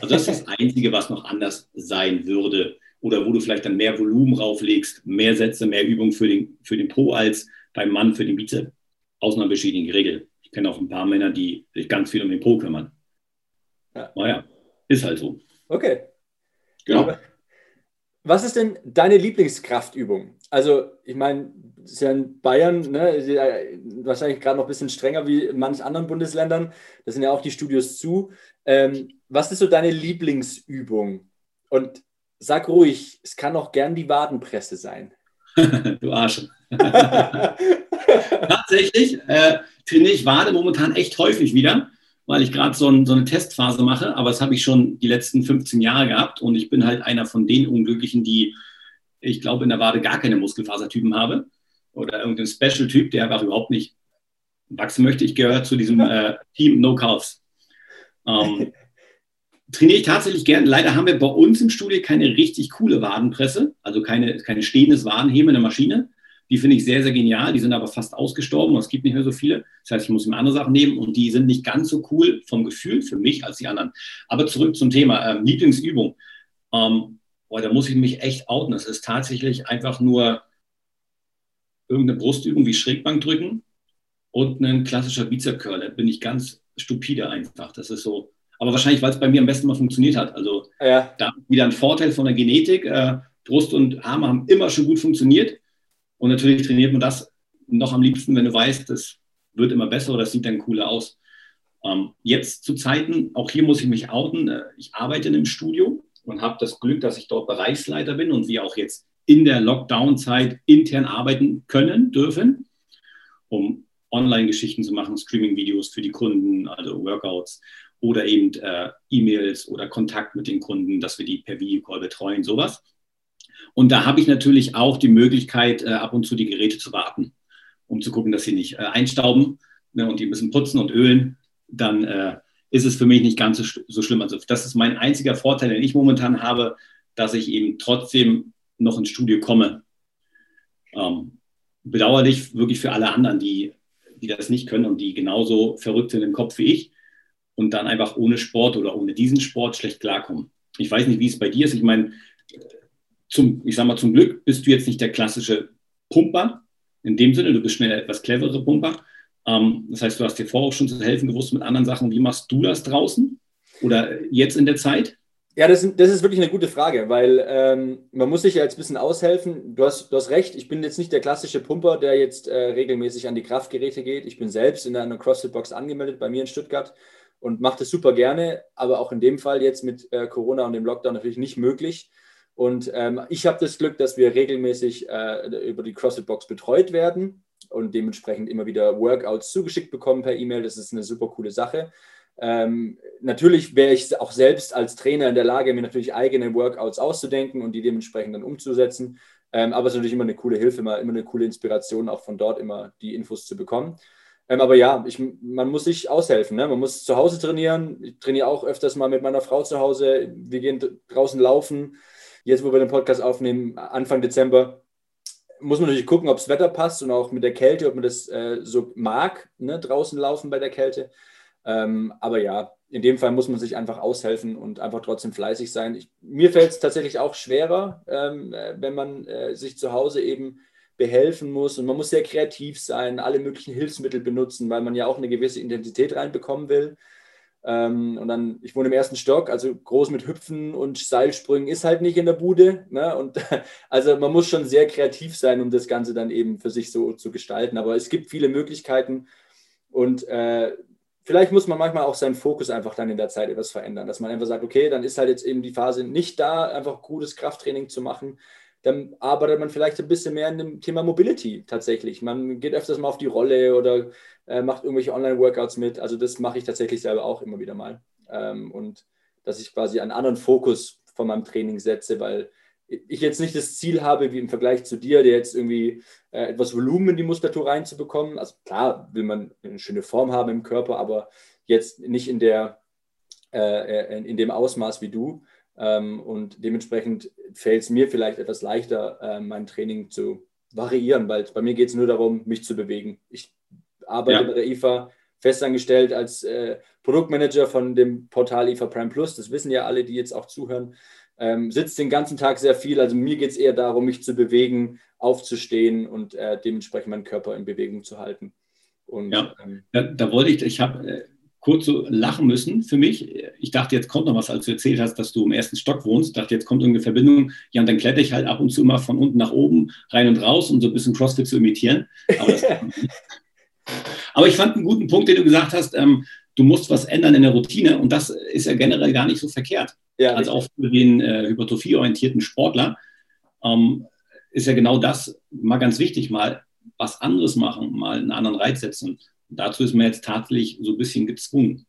Also das ist das Einzige, was noch anders sein würde. Oder wo du vielleicht dann mehr Volumen rauflegst, mehr Sätze, mehr Übungen für den, für den Po als beim Mann für den Bizeps. Ausnahmen bestätigen die Regel kenne auch ein paar Männer, die sich ganz viel um den Po kümmern. Ja. Naja, ist halt so. Okay. Genau. Was ist denn deine Lieblingskraftübung? Also, ich meine, ist ja in Bayern ne, wahrscheinlich gerade noch ein bisschen strenger wie in manchen anderen Bundesländern. Da sind ja auch die Studios zu. Ähm, was ist so deine Lieblingsübung? Und sag ruhig, es kann auch gern die Wadenpresse sein. du Arsch. Tatsächlich äh, trainiere ich Wade momentan echt häufig wieder, weil ich gerade so, ein, so, eine Testphase mache. Aber das habe ich schon die letzten 15 Jahre gehabt und ich bin halt einer von den Unglücklichen, die, ich glaube, in der Wade gar keine Muskelfasertypen habe oder irgendein Special-Typ, der einfach überhaupt nicht wachsen möchte. Ich gehöre zu diesem äh, Team No Calves. Ähm, trainiere ich tatsächlich gern. Leider haben wir bei uns im Studio keine richtig coole Wadenpresse, also keine, keine stehendes Wadenheben in der Maschine. Die finde ich sehr, sehr genial. Die sind aber fast ausgestorben. Es gibt nicht mehr so viele. Das heißt, ich muss mir andere Sachen nehmen und die sind nicht ganz so cool vom Gefühl für mich als die anderen. Aber zurück zum Thema ähm, Lieblingsübung. Ähm, boah, da muss ich mich echt outen. Das ist tatsächlich einfach nur irgendeine Brustübung wie Schrägbank drücken und ein klassischer Bizep-Curl. Da bin ich ganz stupide einfach. Das ist so, aber wahrscheinlich, weil es bei mir am besten mal funktioniert hat. Also ja. da wieder ein Vorteil von der Genetik. Äh, Brust und Arme haben immer schon gut funktioniert. Und natürlich trainiert man das noch am liebsten, wenn du weißt, das wird immer besser oder das sieht dann cooler aus. Ähm, jetzt zu Zeiten, auch hier muss ich mich outen, äh, ich arbeite in einem Studio und habe das Glück, dass ich dort Bereichsleiter bin und wir auch jetzt in der Lockdown-Zeit intern arbeiten können, dürfen, um Online-Geschichten zu machen, Streaming-Videos für die Kunden, also Workouts oder eben äh, E-Mails oder Kontakt mit den Kunden, dass wir die per Videocall betreuen, sowas. Und da habe ich natürlich auch die Möglichkeit, äh, ab und zu die Geräte zu warten, um zu gucken, dass sie nicht äh, einstauben ne, und die bisschen putzen und ölen. Dann äh, ist es für mich nicht ganz so, so, schlimm. Also das ist mein einziger Vorteil, den ich momentan habe, dass ich eben trotzdem noch ins Studio komme. Ähm, bedauerlich wirklich für alle anderen, die, die das nicht können und die genauso verrückt sind im Kopf wie ich und dann einfach ohne Sport oder ohne diesen Sport schlecht klarkommen. Ich weiß nicht, wie es bei dir ist. Ich meine, zum, ich sag mal, zum Glück bist du jetzt nicht der klassische Pumper. In dem Sinne, du bist schnell etwas clevere Pumper. Ähm, das heißt, du hast dir vorher auch schon zu helfen gewusst mit anderen Sachen. Wie machst du das draußen oder jetzt in der Zeit? Ja, das, das ist wirklich eine gute Frage, weil ähm, man muss sich ja jetzt ein bisschen aushelfen. Du hast, du hast recht, ich bin jetzt nicht der klassische Pumper, der jetzt äh, regelmäßig an die Kraftgeräte geht. Ich bin selbst in einer CrossFit-Box angemeldet bei mir in Stuttgart und mache das super gerne, aber auch in dem Fall jetzt mit äh, Corona und dem Lockdown natürlich nicht möglich. Und ähm, ich habe das Glück, dass wir regelmäßig äh, über die CrossFit Box betreut werden und dementsprechend immer wieder Workouts zugeschickt bekommen per E-Mail. Das ist eine super coole Sache. Ähm, natürlich wäre ich auch selbst als Trainer in der Lage, mir natürlich eigene Workouts auszudenken und die dementsprechend dann umzusetzen. Ähm, aber es ist natürlich immer eine coole Hilfe, immer, immer eine coole Inspiration, auch von dort immer die Infos zu bekommen. Ähm, aber ja, ich, man muss sich aushelfen. Ne? Man muss zu Hause trainieren. Ich trainiere auch öfters mal mit meiner Frau zu Hause. Wir gehen draußen laufen. Jetzt, wo wir den Podcast aufnehmen, Anfang Dezember, muss man natürlich gucken, ob das Wetter passt und auch mit der Kälte, ob man das äh, so mag, ne? draußen laufen bei der Kälte. Ähm, aber ja, in dem Fall muss man sich einfach aushelfen und einfach trotzdem fleißig sein. Ich, mir fällt es tatsächlich auch schwerer, ähm, äh, wenn man äh, sich zu Hause eben behelfen muss und man muss sehr kreativ sein, alle möglichen Hilfsmittel benutzen, weil man ja auch eine gewisse Intensität reinbekommen will. Ähm, und dann, ich wohne im ersten Stock, also groß mit Hüpfen und Seilsprüngen ist halt nicht in der Bude. Ne? Und also man muss schon sehr kreativ sein, um das Ganze dann eben für sich so zu gestalten. Aber es gibt viele Möglichkeiten und äh, vielleicht muss man manchmal auch seinen Fokus einfach dann in der Zeit etwas verändern, dass man einfach sagt, okay, dann ist halt jetzt eben die Phase nicht da, einfach gutes Krafttraining zu machen dann arbeitet man vielleicht ein bisschen mehr in dem Thema Mobility tatsächlich. Man geht öfters mal auf die Rolle oder äh, macht irgendwelche Online-Workouts mit. Also das mache ich tatsächlich selber auch immer wieder mal. Ähm, und dass ich quasi einen anderen Fokus von meinem Training setze, weil ich jetzt nicht das Ziel habe, wie im Vergleich zu dir, der jetzt irgendwie äh, etwas Volumen in die Muskulatur reinzubekommen. Also klar will man eine schöne Form haben im Körper, aber jetzt nicht in der äh, in dem Ausmaß wie du. Ähm, und dementsprechend fällt es mir vielleicht etwas leichter, äh, mein Training zu variieren, weil bei mir geht es nur darum, mich zu bewegen. Ich arbeite ja. bei der IFA festangestellt als äh, Produktmanager von dem Portal IFA Prime Plus. Das wissen ja alle, die jetzt auch zuhören. Ähm, sitzt den ganzen Tag sehr viel. Also mir geht es eher darum, mich zu bewegen, aufzustehen und äh, dementsprechend meinen Körper in Bewegung zu halten. Und, ja, ähm, da, da, wollte ich, ich habe äh, kurz so lachen müssen für mich. Ich dachte, jetzt kommt noch was, als du erzählt hast, dass du im ersten Stock wohnst. Ich dachte, jetzt kommt irgendeine Verbindung. Ja, und dann kletter ich halt ab und zu mal von unten nach oben, rein und raus, um so ein bisschen CrossFit zu imitieren. Aber, Aber ich fand einen guten Punkt, den du gesagt hast. Ähm, du musst was ändern in der Routine und das ist ja generell gar nicht so verkehrt. Ja, also auch für den äh, hypertrophieorientierten Sportler ähm, ist ja genau das mal ganz wichtig, mal was anderes machen, mal einen anderen Reiz setzen. Und dazu ist man jetzt tatsächlich so ein bisschen gezwungen.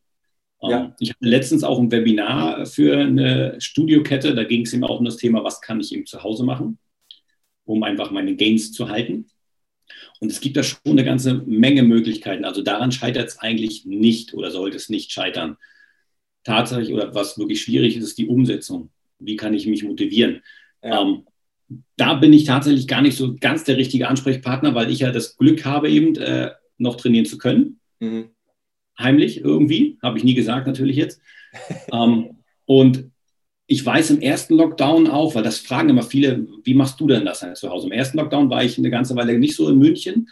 Ähm, ja. Ich hatte letztens auch ein Webinar für eine Studiokette, da ging es eben auch um das Thema, was kann ich eben zu Hause machen, um einfach meine Gains zu halten. Und es gibt da schon eine ganze Menge Möglichkeiten. Also daran scheitert es eigentlich nicht oder sollte es nicht scheitern. Tatsächlich oder was wirklich schwierig ist, ist die Umsetzung. Wie kann ich mich motivieren? Ja. Ähm, da bin ich tatsächlich gar nicht so ganz der richtige Ansprechpartner, weil ich ja das Glück habe, eben äh, noch trainieren zu können. Mhm. Heimlich irgendwie, habe ich nie gesagt natürlich jetzt. ähm, und ich weiß im ersten Lockdown auch, weil das fragen immer viele, wie machst du denn das halt zu Hause? Im ersten Lockdown war ich eine ganze Weile nicht so in München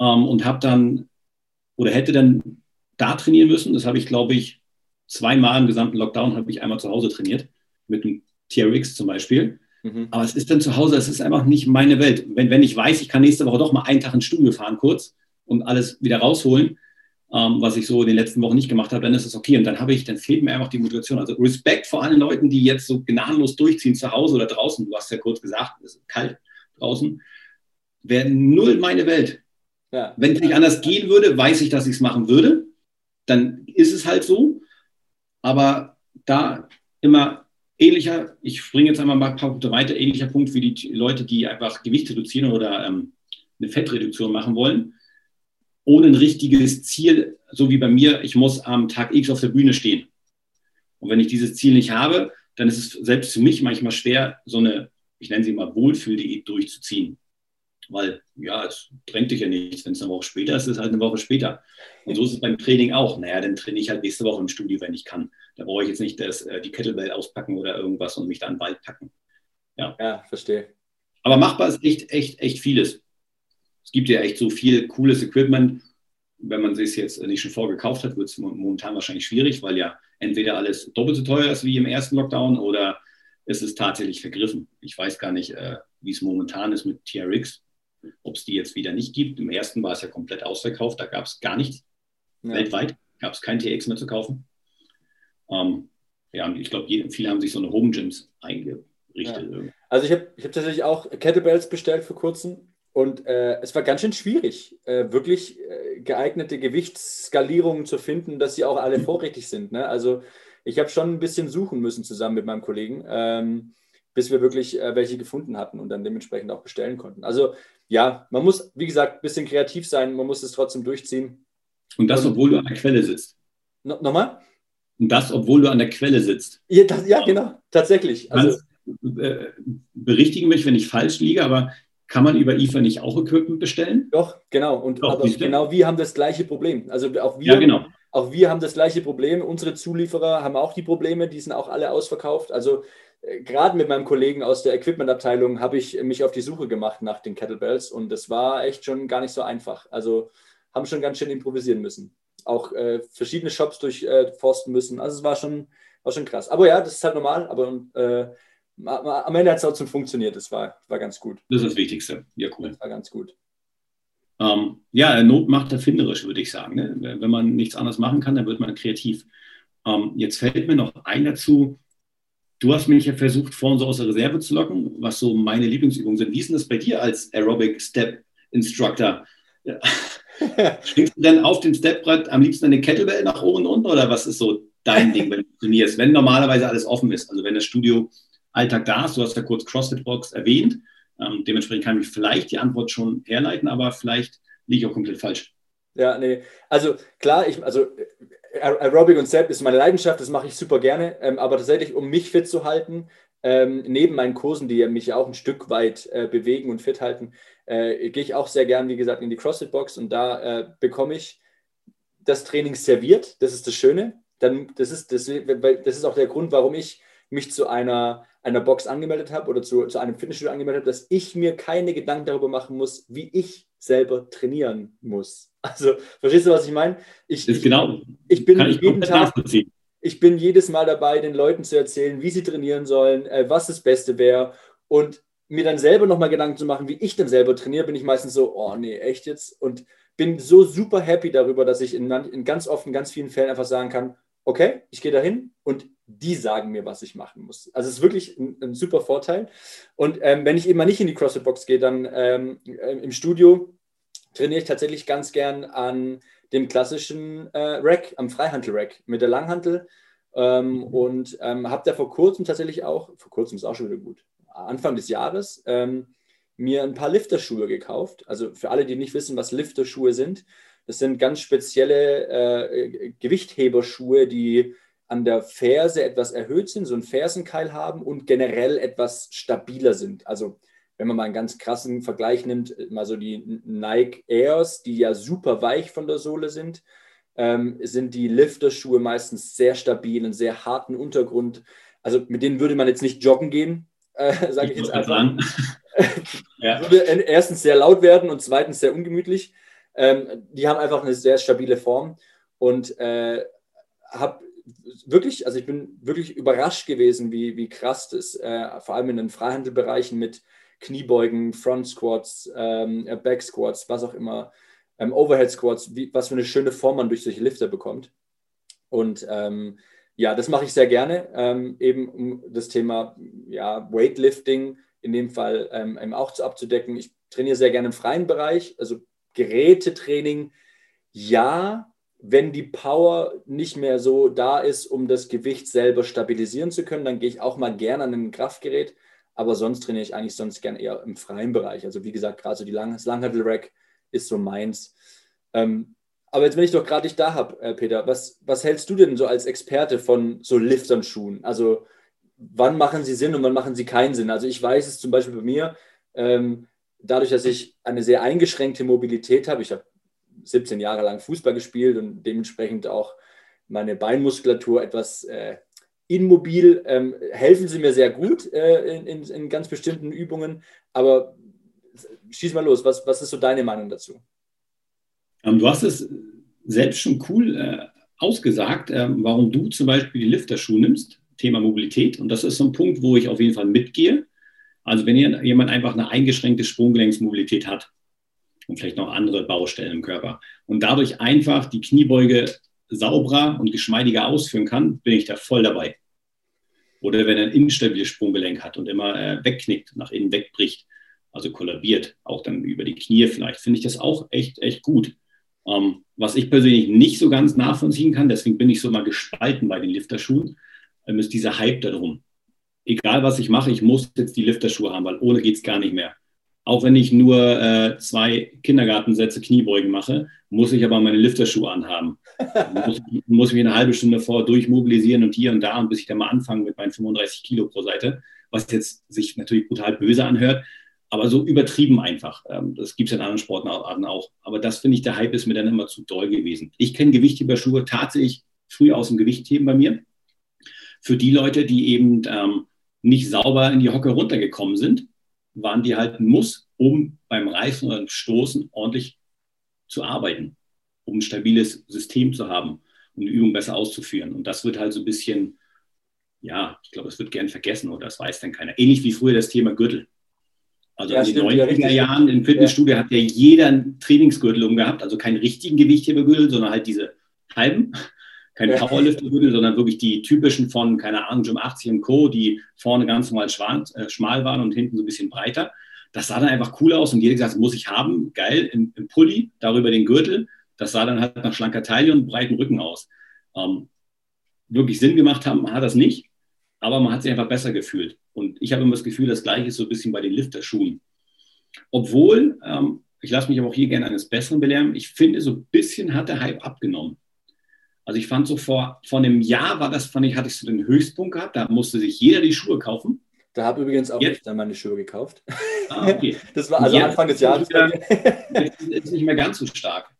ähm, und habe dann oder hätte dann da trainieren müssen. Das habe ich, glaube ich, zweimal im gesamten Lockdown habe ich einmal zu Hause trainiert, mit dem TRX zum Beispiel. Mhm. Aber es ist dann zu Hause, es ist einfach nicht meine Welt. Wenn, wenn ich weiß, ich kann nächste Woche doch mal einen Tag ins Studio fahren kurz und alles wieder rausholen, ähm, was ich so in den letzten Wochen nicht gemacht habe, dann ist es okay. Und dann habe ich, dann fehlt mir einfach die Motivation. Also Respekt vor allen Leuten, die jetzt so gnadenlos durchziehen zu Hause oder draußen. Du hast ja kurz gesagt, es ist kalt draußen. Wäre null meine Welt. Ja. Wenn es nicht anders gehen würde, weiß ich, dass ich es machen würde. Dann ist es halt so. Aber da immer ähnlicher, ich springe jetzt einmal mal ein paar Punkte weiter, ähnlicher Punkt wie die Leute, die einfach Gewicht reduzieren oder ähm, eine Fettreduktion machen wollen ohne ein richtiges Ziel, so wie bei mir, ich muss am Tag X auf der Bühne stehen. Und wenn ich dieses Ziel nicht habe, dann ist es selbst für mich manchmal schwer, so eine, ich nenne sie mal Wohlfühldiät durchzuziehen. Weil, ja, es drängt dich ja nichts. Wenn es eine Woche später ist, ist es halt eine Woche später. Und so ist es beim Training auch. Naja, dann trainiere ich halt nächste Woche im Studio, wenn ich kann. Da brauche ich jetzt nicht das, äh, die Kettlebell auspacken oder irgendwas und mich da in den Wald packen. Ja, ja verstehe. Aber machbar ist echt, echt, echt vieles es gibt ja echt so viel cooles Equipment. Wenn man sich jetzt nicht schon vorgekauft hat, wird es momentan wahrscheinlich schwierig, weil ja entweder alles doppelt so teuer ist wie im ersten Lockdown oder es ist tatsächlich vergriffen. Ich weiß gar nicht, äh, wie es momentan ist mit TRX, ob es die jetzt wieder nicht gibt. Im ersten war es ja komplett ausverkauft, da gab es gar nichts. Ja. Weltweit gab es kein TX mehr zu kaufen. Ähm, ja, ich glaube, viele haben sich so eine Home Gyms eingerichtet. Ja. Also ich habe ich hab tatsächlich auch Kettlebells bestellt vor kurzem und äh, es war ganz schön schwierig, äh, wirklich äh, geeignete Gewichtsskalierungen zu finden, dass sie auch alle vorrätig sind. Ne? Also ich habe schon ein bisschen suchen müssen zusammen mit meinem Kollegen, ähm, bis wir wirklich äh, welche gefunden hatten und dann dementsprechend auch bestellen konnten. Also ja, man muss, wie gesagt, ein bisschen kreativ sein, man muss es trotzdem durchziehen. Und das, obwohl du an der Quelle sitzt. No, nochmal? Und das, obwohl du an der Quelle sitzt. Ja, das, ja genau, tatsächlich. Also, äh, berichtigen mich, wenn ich falsch liege, aber kann man über IFA nicht auch Equipment bestellen? Doch, genau. Und Doch, genau wir haben das gleiche Problem. Also auch wir, ja, genau. auch wir haben das gleiche Problem. Unsere Zulieferer haben auch die Probleme, die sind auch alle ausverkauft. Also äh, gerade mit meinem Kollegen aus der Equipment-Abteilung habe ich mich auf die Suche gemacht nach den Kettlebells und das war echt schon gar nicht so einfach. Also haben schon ganz schön improvisieren müssen. Auch äh, verschiedene Shops durchforsten äh, müssen. Also es war schon, war schon krass. Aber ja, das ist halt normal. Aber äh, am Ende hat es trotzdem funktioniert. Das war, war ganz gut. Das ist das Wichtigste. Ja, cool. Das war ganz gut. Ähm, ja, Not macht erfinderisch, würde ich sagen. Ne? Wenn man nichts anderes machen kann, dann wird man kreativ. Ähm, jetzt fällt mir noch ein dazu. Du hast mich ja versucht, vorhin so aus der Reserve zu locken, was so meine Lieblingsübungen sind. Wie ist denn das bei dir als Aerobic Step Instructor? Ja. Schwingst du denn auf dem Stepbrett am liebsten eine Kettlebell nach oben und unten oder was ist so dein Ding, wenn du trainierst, wenn normalerweise alles offen ist? Also wenn das Studio Alltag da ist. Du hast ja kurz CrossFit-Box erwähnt. Ähm, dementsprechend kann ich vielleicht die Antwort schon herleiten, aber vielleicht liege ich auch komplett falsch. Ja, nee. Also klar, ich, also Aerobic und Step ist meine Leidenschaft, das mache ich super gerne. Ähm, aber tatsächlich, um mich fit zu halten, ähm, neben meinen Kursen, die mich auch ein Stück weit äh, bewegen und fit halten, äh, gehe ich auch sehr gern, wie gesagt, in die CrossFit-Box und da äh, bekomme ich das Training serviert. Das ist das Schöne. Dann, das, ist, das, das ist auch der Grund, warum ich mich zu einer einer Box angemeldet habe oder zu, zu einem Fitnessstudio angemeldet habe, dass ich mir keine Gedanken darüber machen muss, wie ich selber trainieren muss. Also, verstehst du, was ich meine? Ich, ich, genau. ich bin ich jeden Tag, ich bin jedes Mal dabei, den Leuten zu erzählen, wie sie trainieren sollen, äh, was das Beste wäre. Und mir dann selber nochmal Gedanken zu machen, wie ich dann selber trainiere, bin ich meistens so, oh nee, echt jetzt? Und bin so super happy darüber, dass ich in, in ganz oft, in ganz vielen Fällen einfach sagen kann, okay, ich gehe dahin und die sagen mir, was ich machen muss. Also es ist wirklich ein, ein super Vorteil. Und ähm, wenn ich eben mal nicht in die CrossFit-Box gehe, dann ähm, äh, im Studio trainiere ich tatsächlich ganz gern an dem klassischen äh, Rack, am Freihantel-Rack mit der Langhantel. Ähm, mhm. Und ähm, habe da vor kurzem tatsächlich auch, vor kurzem ist auch schon wieder gut, Anfang des Jahres, ähm, mir ein paar Lifterschuhe gekauft. Also für alle, die nicht wissen, was Lifterschuhe sind, das sind ganz spezielle äh, Gewichtheberschuhe, die an der Ferse etwas erhöht sind, so einen Fersenkeil haben und generell etwas stabiler sind. Also wenn man mal einen ganz krassen Vergleich nimmt, mal so die Nike Airs, die ja super weich von der Sohle sind, ähm, sind die Lifterschuhe meistens sehr stabil, einen sehr harten Untergrund. Also mit denen würde man jetzt nicht joggen gehen, äh, sage ich, ich jetzt einfach. ja. Würde erstens sehr laut werden und zweitens sehr ungemütlich. Ähm, die haben einfach eine sehr stabile Form und äh, habe wirklich, also ich bin wirklich überrascht gewesen, wie, wie krass das, äh, vor allem in den Freihandelbereichen mit Kniebeugen, Front Squats, ähm, Back Squats, was auch immer, ähm, Overhead Squats, wie, was für eine schöne Form man durch solche Lifter bekommt. Und ähm, ja, das mache ich sehr gerne, ähm, eben um das Thema ja, Weightlifting in dem Fall ähm, auch abzudecken. Ich trainiere sehr gerne im freien Bereich, also Gerätetraining, ja, wenn die Power nicht mehr so da ist, um das Gewicht selber stabilisieren zu können, dann gehe ich auch mal gerne an ein Kraftgerät. Aber sonst trainiere ich eigentlich sonst gerne eher im freien Bereich. Also wie gesagt, gerade so die Lang das Langhantel-Rack ist so meins. Ähm, aber jetzt, wenn ich doch gerade dich da habe, äh, Peter, was, was hältst du denn so als Experte von so Liftern-Schuhen? Also wann machen sie Sinn und wann machen sie keinen Sinn? Also ich weiß es zum Beispiel bei mir, ähm, dadurch, dass ich eine sehr eingeschränkte Mobilität habe, ich habe 17 Jahre lang Fußball gespielt und dementsprechend auch meine Beinmuskulatur etwas äh, immobil, ähm, helfen sie mir sehr gut äh, in, in, in, ganz bestimmten Übungen. Aber schieß mal los, was, was ist so deine Meinung dazu? Ähm, du hast es selbst schon cool äh, ausgesagt, äh, warum du zum Beispiel die Lifterschuhe nimmst, Thema Mobilität. Und das ist so ein Punkt, wo ich auf jeden Fall mitgehe. Also wenn jemand einfach eine eingeschränkte Sprunggelenksmobilität hat und vielleicht noch andere Baustellen im Körper und dadurch einfach die Kniebeuge sauberer und geschmeidiger ausführen kann, bin ich da voll dabei. Oder wenn er ein instabiles Sprunggelenk hat und immer äh, wegknickt, nach innen wegbricht, also kollabiert, auch dann über die Knie vielleicht, finde ich das auch echt, echt gut. Ähm, was ich persönlich nicht so ganz nachvollziehen kann, deswegen bin ich so mal gespalten bei den Lifterschuhen, ähm, ist dieser Hype darum egal was ich mache, ich muss jetzt die Lifterschuhe haben, weil ohne geht es gar nicht mehr. Auch wenn ich nur äh, zwei Kindergartensätze Kniebeugen mache, muss ich aber meine Lifterschuhe anhaben. muss, muss ich mich eine halbe Stunde vor durchmobilisieren und hier und da, und bis ich dann mal anfange mit meinen 35 Kilo pro Seite, was jetzt sich natürlich brutal böse anhört, aber so übertrieben einfach. Ähm, das gibt es in anderen Sportarten auch. Aber das finde ich, der Hype ist mir dann immer zu doll gewesen. Ich kenne Gewichtheberschuhe tatsächlich früh aus dem Gewichtheben bei mir. Für die Leute, die eben ähm, nicht sauber in die Hocke runtergekommen sind, waren die halt ein Muss, um beim Reißen oder Stoßen ordentlich zu arbeiten, um ein stabiles System zu haben, um die Übung besser auszuführen. Und das wird halt so ein bisschen, ja, ich glaube, es wird gern vergessen oder das weiß dann keiner. Ähnlich wie früher das Thema Gürtel. Also ja, in den 90er Jahren im Fitnessstudio ja. hat ja jeder einen Trainingsgürtel umgehabt, also keinen richtigen Gewichthebergürtel, sondern halt diese halben kein ja. Powerlifter-Gürtel, sondern wirklich die typischen von, keine Ahnung, Gym 80 und Co., die vorne ganz normal schmal, äh, schmal waren und hinten so ein bisschen breiter. Das sah dann einfach cool aus und jeder gesagt, das muss ich haben, geil, im, im Pulli, darüber den Gürtel. Das sah dann halt nach schlanker Taille und breiten Rücken aus. Ähm, wirklich Sinn gemacht haben, hat das nicht, aber man hat sich einfach besser gefühlt. Und ich habe immer das Gefühl, das Gleiche ist so ein bisschen bei den Lifterschuhen. Obwohl, ähm, ich lasse mich aber auch hier gerne eines Besseren belehren, ich finde, so ein bisschen hat der Hype abgenommen. Also ich fand so vor, vor einem Jahr war das, fand ich, hatte ich so den Höchstpunkt gehabt, da musste sich jeder die Schuhe kaufen. Da habe übrigens auch jetzt? ich dann meine Schuhe gekauft. Ah, okay. Das war also Anfang des Jahres. jetzt ist nicht mehr ganz so stark.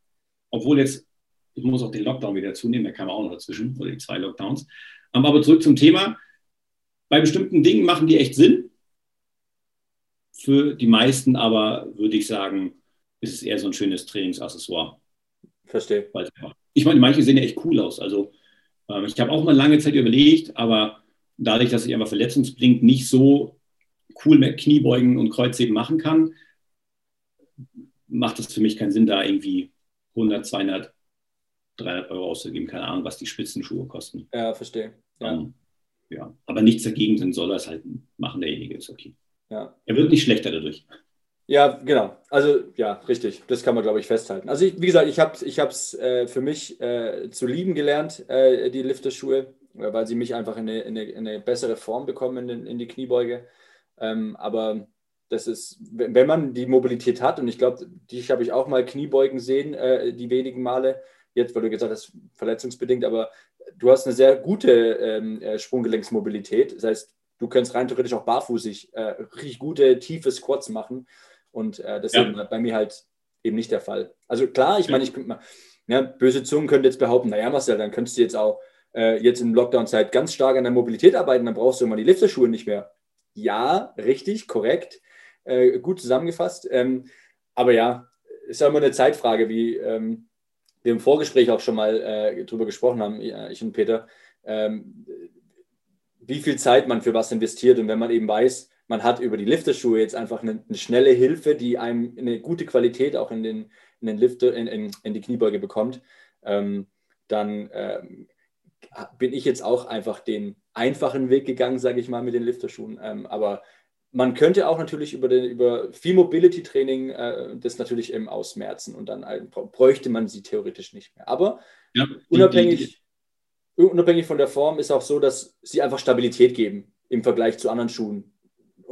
Obwohl jetzt, ich muss auch den Lockdown wieder zunehmen, der kam auch noch dazwischen, oder die zwei Lockdowns. Aber zurück zum Thema. Bei bestimmten Dingen machen die echt Sinn. Für die meisten aber würde ich sagen, ist es eher so ein schönes Trainingsaccessoire. Verstehe. Ich meine, manche sehen ja echt cool aus. Also ähm, ich habe auch mal lange Zeit überlegt, aber dadurch, dass ich einfach verletzungsbedingt nicht so cool mit Kniebeugen und Kreuzheben machen kann, macht es für mich keinen Sinn, da irgendwie 100, 200, 300 Euro auszugeben. Keine Ahnung, was die Spitzenschuhe kosten. Ja, verstehe. Ja. Ähm, ja. Aber nichts dagegen, dann soll er es halt machen, derjenige ist okay. Ja. Er wird nicht schlechter dadurch. Ja, genau. Also ja, richtig. Das kann man, glaube ich, festhalten. Also ich, wie gesagt, ich habe es ich äh, für mich äh, zu lieben gelernt, äh, die Lifterschuhe, äh, weil sie mich einfach in eine, in eine, in eine bessere Form bekommen in, in die Kniebeuge. Ähm, aber das ist, wenn man die Mobilität hat, und ich glaube, dich habe ich auch mal Kniebeugen sehen, äh, die wenigen Male, jetzt, weil du gesagt hast, verletzungsbedingt, aber du hast eine sehr gute ähm, äh, Sprunggelenksmobilität. Das heißt, du könntest rein theoretisch auch barfußig äh, richtig gute, tiefe Squats machen. Und äh, das ja. ist bei mir halt eben nicht der Fall. Also klar, ich meine, ich könnte mal, ja, böse Zungen könnte jetzt behaupten, naja, Marcel, dann könntest du jetzt auch äh, jetzt in Lockdown-Zeit ganz stark an der Mobilität arbeiten, dann brauchst du immer die Lifterschuhe nicht mehr. Ja, richtig, korrekt, äh, gut zusammengefasst. Ähm, aber ja, ist ja immer eine Zeitfrage, wie ähm, wir im Vorgespräch auch schon mal äh, drüber gesprochen haben, ich und Peter, ähm, wie viel Zeit man für was investiert. Und wenn man eben weiß, man hat über die Lifterschuhe jetzt einfach eine, eine, schnelle Hilfe, die einem eine gute Qualität auch in den, in den Lifter, in, in, in die Kniebeuge bekommt, ähm, dann ähm, bin ich jetzt auch einfach den einfachen Weg gegangen, sage ich mal, mit den Lifterschuhen. Ähm, aber man könnte auch natürlich über, den, über viel Mobility-Training äh, das natürlich eben ausmerzen und dann halt, bräuchte man sie theoretisch nicht mehr. Aber ja, unabhängig, die, die, unabhängig von der Form ist auch so, dass sie einfach Stabilität geben im Vergleich zu anderen Schuhen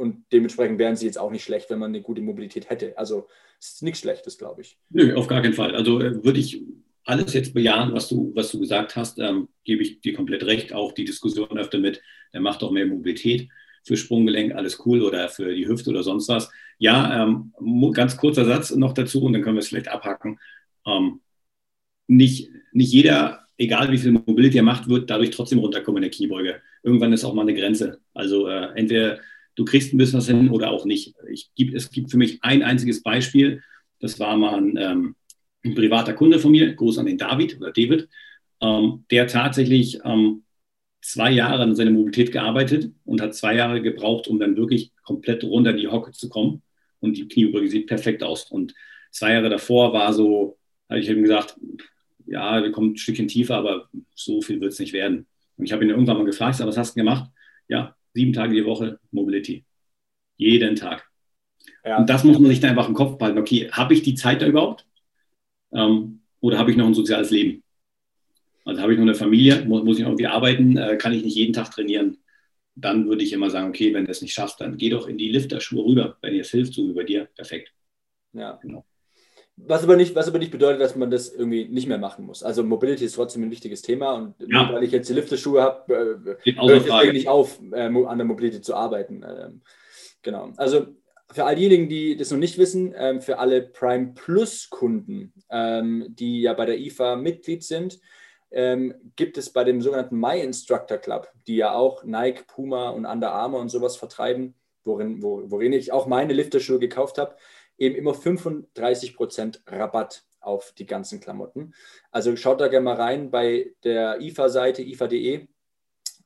und dementsprechend wären sie jetzt auch nicht schlecht, wenn man eine gute Mobilität hätte. Also es ist nichts Schlechtes, glaube ich. Nö, auf gar keinen Fall. Also äh, würde ich alles jetzt bejahen, was du, was du gesagt hast, ähm, gebe ich dir komplett recht. Auch die Diskussion öfter mit, der macht auch mehr Mobilität für Sprunggelenk, alles cool oder für die Hüfte oder sonst was. Ja, ähm, ganz kurzer Satz noch dazu und dann können wir es vielleicht abhaken. Ähm, nicht, nicht jeder, egal wie viel Mobilität er macht, wird dadurch trotzdem runterkommen in der Kniebeuge. Irgendwann ist auch mal eine Grenze. Also äh, entweder du kriegst ein bisschen was hin oder auch nicht. Ich, es gibt für mich ein einziges Beispiel. Das war mal ein, ähm, ein privater Kunde von mir, Gruß an den David oder David, ähm, der tatsächlich ähm, zwei Jahre an seiner Mobilität gearbeitet und hat zwei Jahre gebraucht, um dann wirklich komplett runter in die Hocke zu kommen. Und die Knieübeuge sieht perfekt aus. Und zwei Jahre davor war so, habe ich ihm gesagt, ja, wir kommen ein Stückchen tiefer, aber so viel wird es nicht werden. Und ich habe ihn irgendwann mal gefragt, was hast du gemacht? Ja, sieben Tage die Woche Mobility. Jeden Tag. Ja. Und das muss man sich dann einfach im Kopf behalten. Okay, habe ich die Zeit da überhaupt? Ähm, oder habe ich noch ein soziales Leben? Also habe ich noch eine Familie, muss, muss ich irgendwie arbeiten, äh, kann ich nicht jeden Tag trainieren? Dann würde ich immer sagen, okay, wenn du es nicht schaffst, dann geh doch in die Lifterschuhe rüber. Wenn dir es hilft, so wie bei dir, perfekt. Ja. Genau. Was aber, nicht, was aber nicht bedeutet, dass man das irgendwie nicht mehr machen muss. Also Mobility ist trotzdem ein wichtiges Thema und ja. nur weil ich jetzt die Lifterschuhe habe, äh, höre ich deswegen nicht auf, äh, an der Mobility zu arbeiten. Ähm, genau. Also für all diejenigen, die das noch nicht wissen, ähm, für alle Prime Plus Kunden, ähm, die ja bei der IFA Mitglied sind, ähm, gibt es bei dem sogenannten My Instructor Club, die ja auch Nike, Puma und Under Armour und sowas vertreiben, worin, wo, worin ich auch meine Lifterschuhe gekauft habe, eben immer 35% Rabatt auf die ganzen Klamotten. Also schaut da gerne mal rein bei der IFA-Seite, ifa.de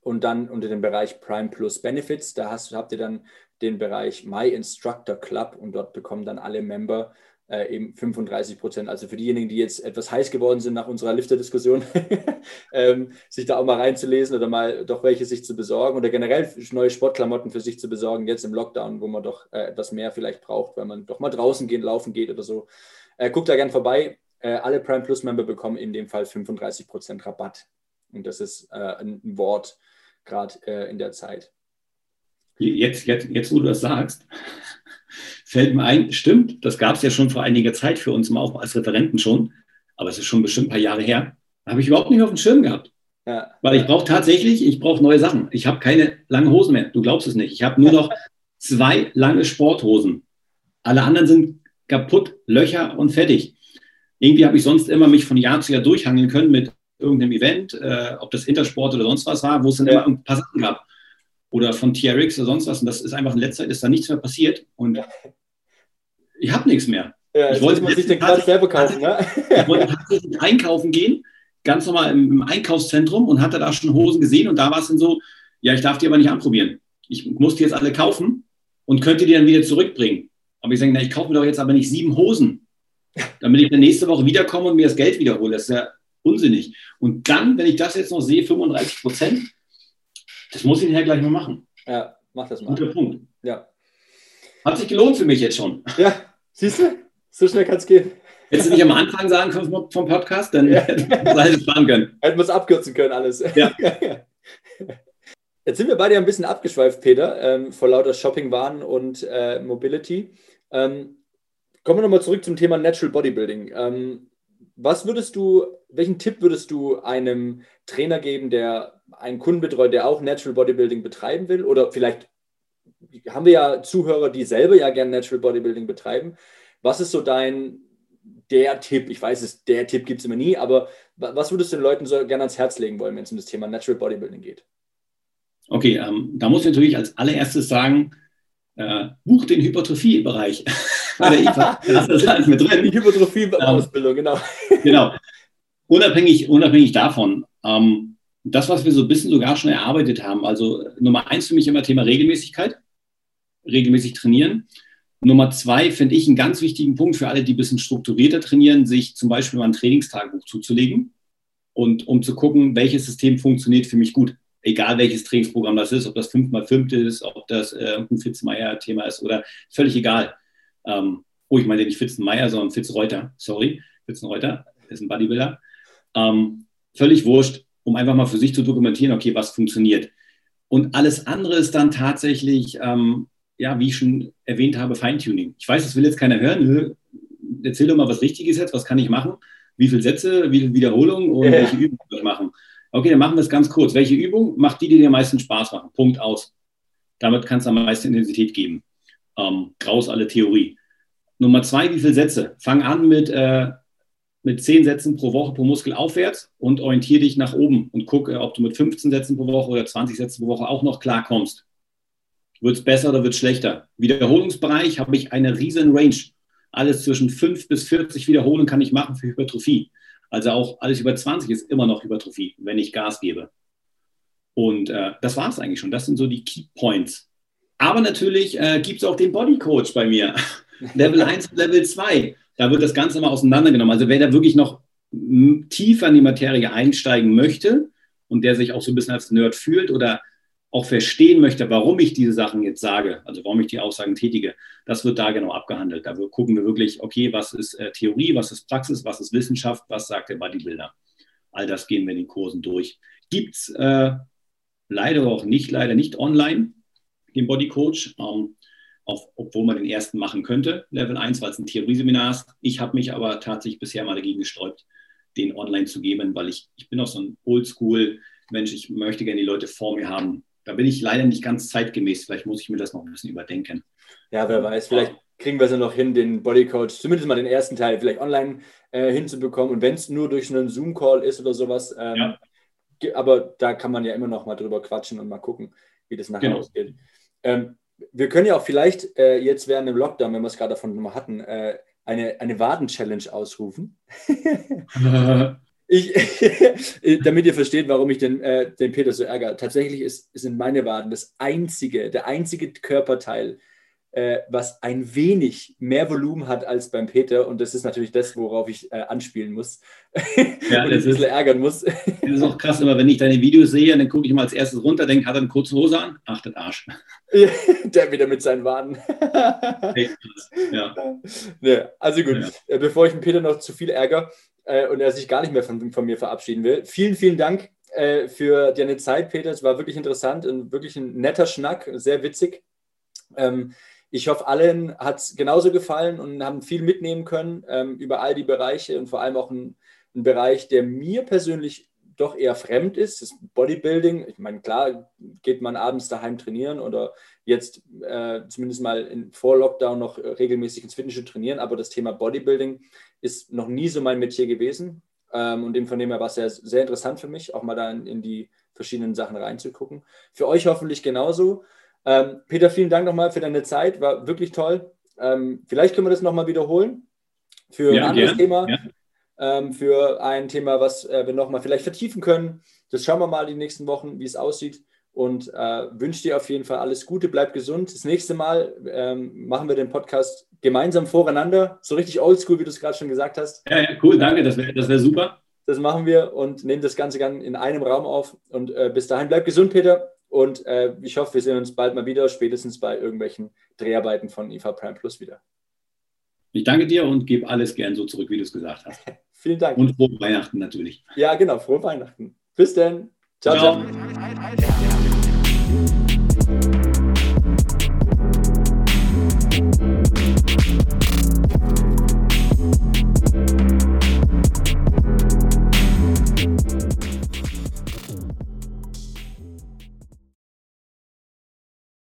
und dann unter dem Bereich Prime Plus Benefits. Da hast, habt ihr dann den Bereich My Instructor Club und dort bekommen dann alle Member äh, eben 35 Prozent. Also für diejenigen, die jetzt etwas heiß geworden sind nach unserer Lifter-Diskussion, ähm, sich da auch mal reinzulesen oder mal doch welche sich zu besorgen oder generell neue Sportklamotten für sich zu besorgen, jetzt im Lockdown, wo man doch äh, etwas mehr vielleicht braucht, wenn man doch mal draußen gehen, laufen geht oder so. Äh, guckt da gern vorbei. Äh, alle Prime Plus-Member bekommen in dem Fall 35 Prozent Rabatt. Und das ist äh, ein Wort gerade äh, in der Zeit. Jetzt, jetzt, jetzt, wo du das sagst, fällt mir ein, stimmt, das gab es ja schon vor einiger Zeit für uns auch als Referenten schon, aber es ist schon bestimmt ein paar Jahre her. Habe ich überhaupt nicht auf dem Schirm gehabt. Ja. Weil ich brauche tatsächlich, ich brauche neue Sachen. Ich habe keine langen Hosen mehr. Du glaubst es nicht. Ich habe nur noch zwei lange Sporthosen. Alle anderen sind kaputt, Löcher und fertig. Irgendwie habe ich sonst immer mich von Jahr zu Jahr durchhangeln können mit irgendeinem Event, äh, ob das Intersport oder sonst was war, wo es dann ja. immer ein paar Sachen gab oder von TRX oder sonst was. Und das ist einfach in letzter Zeit ist da nichts mehr passiert und ich habe nichts mehr. Ja, ich wollte man sich den Quatsch selber kaufen, ne? ich wollte tatsächlich einkaufen gehen, ganz normal im, im, Einkaufszentrum und hatte da schon Hosen gesehen und da war es dann so, ja, ich darf die aber nicht anprobieren. Ich muss die jetzt alle kaufen und könnte die dann wieder zurückbringen. Aber ich sage, na, ich kaufe mir doch jetzt aber nicht sieben Hosen, damit ich dann nächste Woche wiederkomme und mir das Geld wiederhole. Das ist ja unsinnig. Und dann, wenn ich das jetzt noch sehe, 35 Prozent, das muss ich nachher gleich mal machen. Ja, mach das mal. Guter Punkt. Ja. Hat sich gelohnt für mich jetzt schon. Ja, siehst du? So schnell kann es gehen. Hättest du nicht am Anfang sagen können vom Podcast, dann ja. hätten wir es sparen können. Hätten wir es abkürzen können, alles. Ja. Jetzt sind wir beide ein bisschen abgeschweift, Peter, ähm, vor lauter Shopping-Waren und äh, Mobility. Ähm, kommen wir nochmal zurück zum Thema Natural Bodybuilding. Ähm, was würdest du, welchen Tipp würdest du einem Trainer geben, der einen Kunden betreut, der auch Natural Bodybuilding betreiben will? Oder vielleicht haben wir ja Zuhörer, die selber ja gerne Natural Bodybuilding betreiben. Was ist so dein, der Tipp? Ich weiß es, der Tipp gibt es immer nie, aber was würdest du den Leuten so gerne ans Herz legen wollen, wenn es um das Thema Natural Bodybuilding geht? Okay, ähm, da muss ich natürlich als allererstes sagen, äh, buch den Hypertrophie-Bereich bei der IFA. Da hast das alles mit drin. Die Hypertrophie-Ausbildung, ähm, genau. Genau. Unabhängig, unabhängig davon, ähm, das, was wir so ein bisschen sogar schon erarbeitet haben, also Nummer eins für mich immer Thema Regelmäßigkeit, regelmäßig trainieren. Nummer zwei finde ich einen ganz wichtigen Punkt für alle, die ein bisschen strukturierter trainieren, sich zum Beispiel mal ein Trainingstagebuch zuzulegen und um zu gucken, welches System funktioniert für mich gut egal welches Trainingsprogramm das ist, ob das 5x5 ist, ob das äh, ein Fitz-Meier-Thema ist oder völlig egal. Ähm, oh, ich meine nicht Fitz-Meier, sondern Fitz-Reuter, sorry, Fitz-Reuter ist ein Bodybuilder. Ähm, völlig wurscht, um einfach mal für sich zu dokumentieren, okay, was funktioniert. Und alles andere ist dann tatsächlich, ähm, ja, wie ich schon erwähnt habe, Feintuning. Ich weiß, das will jetzt keiner hören. Erzähl doch mal, was richtig ist jetzt, was kann ich machen? Wie viele Sätze, wie viele Wiederholungen und ja. welche Übungen kann ich machen? Okay, dann machen wir es ganz kurz. Welche Übung macht die, die dir am meisten Spaß machen? Punkt aus. Damit kannst du am meisten Intensität geben. Ähm, graus alle Theorie. Nummer zwei, wie viele Sätze? Fang an mit, äh, mit zehn Sätzen pro Woche pro Muskel aufwärts und orientiere dich nach oben und gucke, ob du mit 15 Sätzen pro Woche oder 20 Sätzen pro Woche auch noch klarkommst. Wird es besser oder wird es schlechter? Wiederholungsbereich habe ich eine riesen Range. Alles zwischen 5 bis 40 Wiederholungen kann ich machen für Hypertrophie. Also auch alles über 20 ist immer noch Hypertrophie, wenn ich Gas gebe. Und äh, das war es eigentlich schon. Das sind so die Key Points. Aber natürlich äh, gibt es auch den Body Coach bei mir. Level 1 und Level 2. Da wird das Ganze mal auseinandergenommen. Also wer da wirklich noch tiefer in die Materie einsteigen möchte und der sich auch so ein bisschen als Nerd fühlt oder auch verstehen möchte, warum ich diese Sachen jetzt sage, also warum ich die Aussagen tätige, das wird da genau abgehandelt. Da gucken wir wirklich, okay, was ist äh, Theorie, was ist Praxis, was ist Wissenschaft, was sagt der Bodybuilder. All das gehen wir in den Kursen durch. Gibt es äh, leider auch nicht, leider nicht online, den Bodycoach, ähm, auf, obwohl man den ersten machen könnte, Level 1, weil es ein Theorieseminar ist. Ich habe mich aber tatsächlich bisher mal dagegen gesträubt, den online zu geben, weil ich, ich bin auch so ein Oldschool-Mensch, ich möchte gerne die Leute vor mir haben, da bin ich leider nicht ganz zeitgemäß. Vielleicht muss ich mir das noch ein bisschen überdenken. Ja, wer weiß, vielleicht kriegen wir es ja noch hin, den Bodycoach, zumindest mal den ersten Teil, vielleicht online äh, hinzubekommen. Und wenn es nur durch einen Zoom-Call ist oder sowas, ähm, ja. aber da kann man ja immer noch mal drüber quatschen und mal gucken, wie das nachher genau. ausgeht. Ähm, wir können ja auch vielleicht äh, jetzt während dem Lockdown, wenn wir es gerade davon mal hatten, äh, eine, eine Waden-Challenge ausrufen. Ich, damit ihr versteht, warum ich den, äh, den Peter so ärgere. Tatsächlich ist, sind meine Waden das einzige, der einzige Körperteil, äh, was ein wenig mehr Volumen hat als beim Peter. Und das ist natürlich das, worauf ich äh, anspielen muss. Ja, und das ein bisschen ist, ärgern muss. Das ist auch krass, aber wenn ich deine Videos sehe, dann gucke ich mal als erstes runter, denke, hat er eine kurze Hose an? Ach, das Arsch. der wieder mit seinen Waden. ja. ja. Also gut, ja. Äh, bevor ich den Peter noch zu viel ärgere, äh, und er sich gar nicht mehr von, von mir verabschieden will. Vielen, vielen Dank äh, für deine Zeit, Peter. Es war wirklich interessant und wirklich ein netter Schnack, sehr witzig. Ähm, ich hoffe, allen hat es genauso gefallen und haben viel mitnehmen können ähm, über all die Bereiche und vor allem auch ein, ein Bereich, der mir persönlich doch eher fremd ist, das Bodybuilding. Ich meine, klar geht man abends daheim trainieren oder jetzt äh, zumindest mal in, vor Lockdown noch regelmäßig ins Fitnessstudio trainieren, aber das Thema Bodybuilding ist noch nie so mein Metier gewesen. Ähm, und dem von dem her war es sehr, sehr interessant für mich, auch mal da in, in, die verschiedenen Sachen reinzugucken. Für euch hoffentlich genauso. Ähm, Peter, vielen Dank nochmal für deine Zeit, war wirklich toll. Ähm, vielleicht können wir das nochmal wiederholen für ja, ein anderes ja, Thema. Ja. Ähm, für ein Thema, was äh, wir nochmal vielleicht vertiefen können. Das schauen wir mal die nächsten Wochen, wie es aussieht. und äh, wünsche dir auf jeden Fall alles Gute, bleib gesund. Das nächste Mal ähm, machen wir den Podcast gemeinsam voreinander, so richtig oldschool, wie du es gerade schon gesagt hast. Ja, ja, cool, danke, das wäre das wär super. Das machen wir und nehmen das Ganze dann in einem Raum auf. Und äh, bis dahin bleib gesund, Peter. Und äh, ich hoffe, wir sehen uns bald mal wieder, spätestens bei irgendwelchen Dreharbeiten von IFA Prime Plus wieder. Ich danke dir und gebe alles gern so zurück, wie du es gesagt hast. Vielen Dank. Und frohe Weihnachten natürlich. Ja, genau, frohe Weihnachten. Bis dann. ciao. ciao. ciao.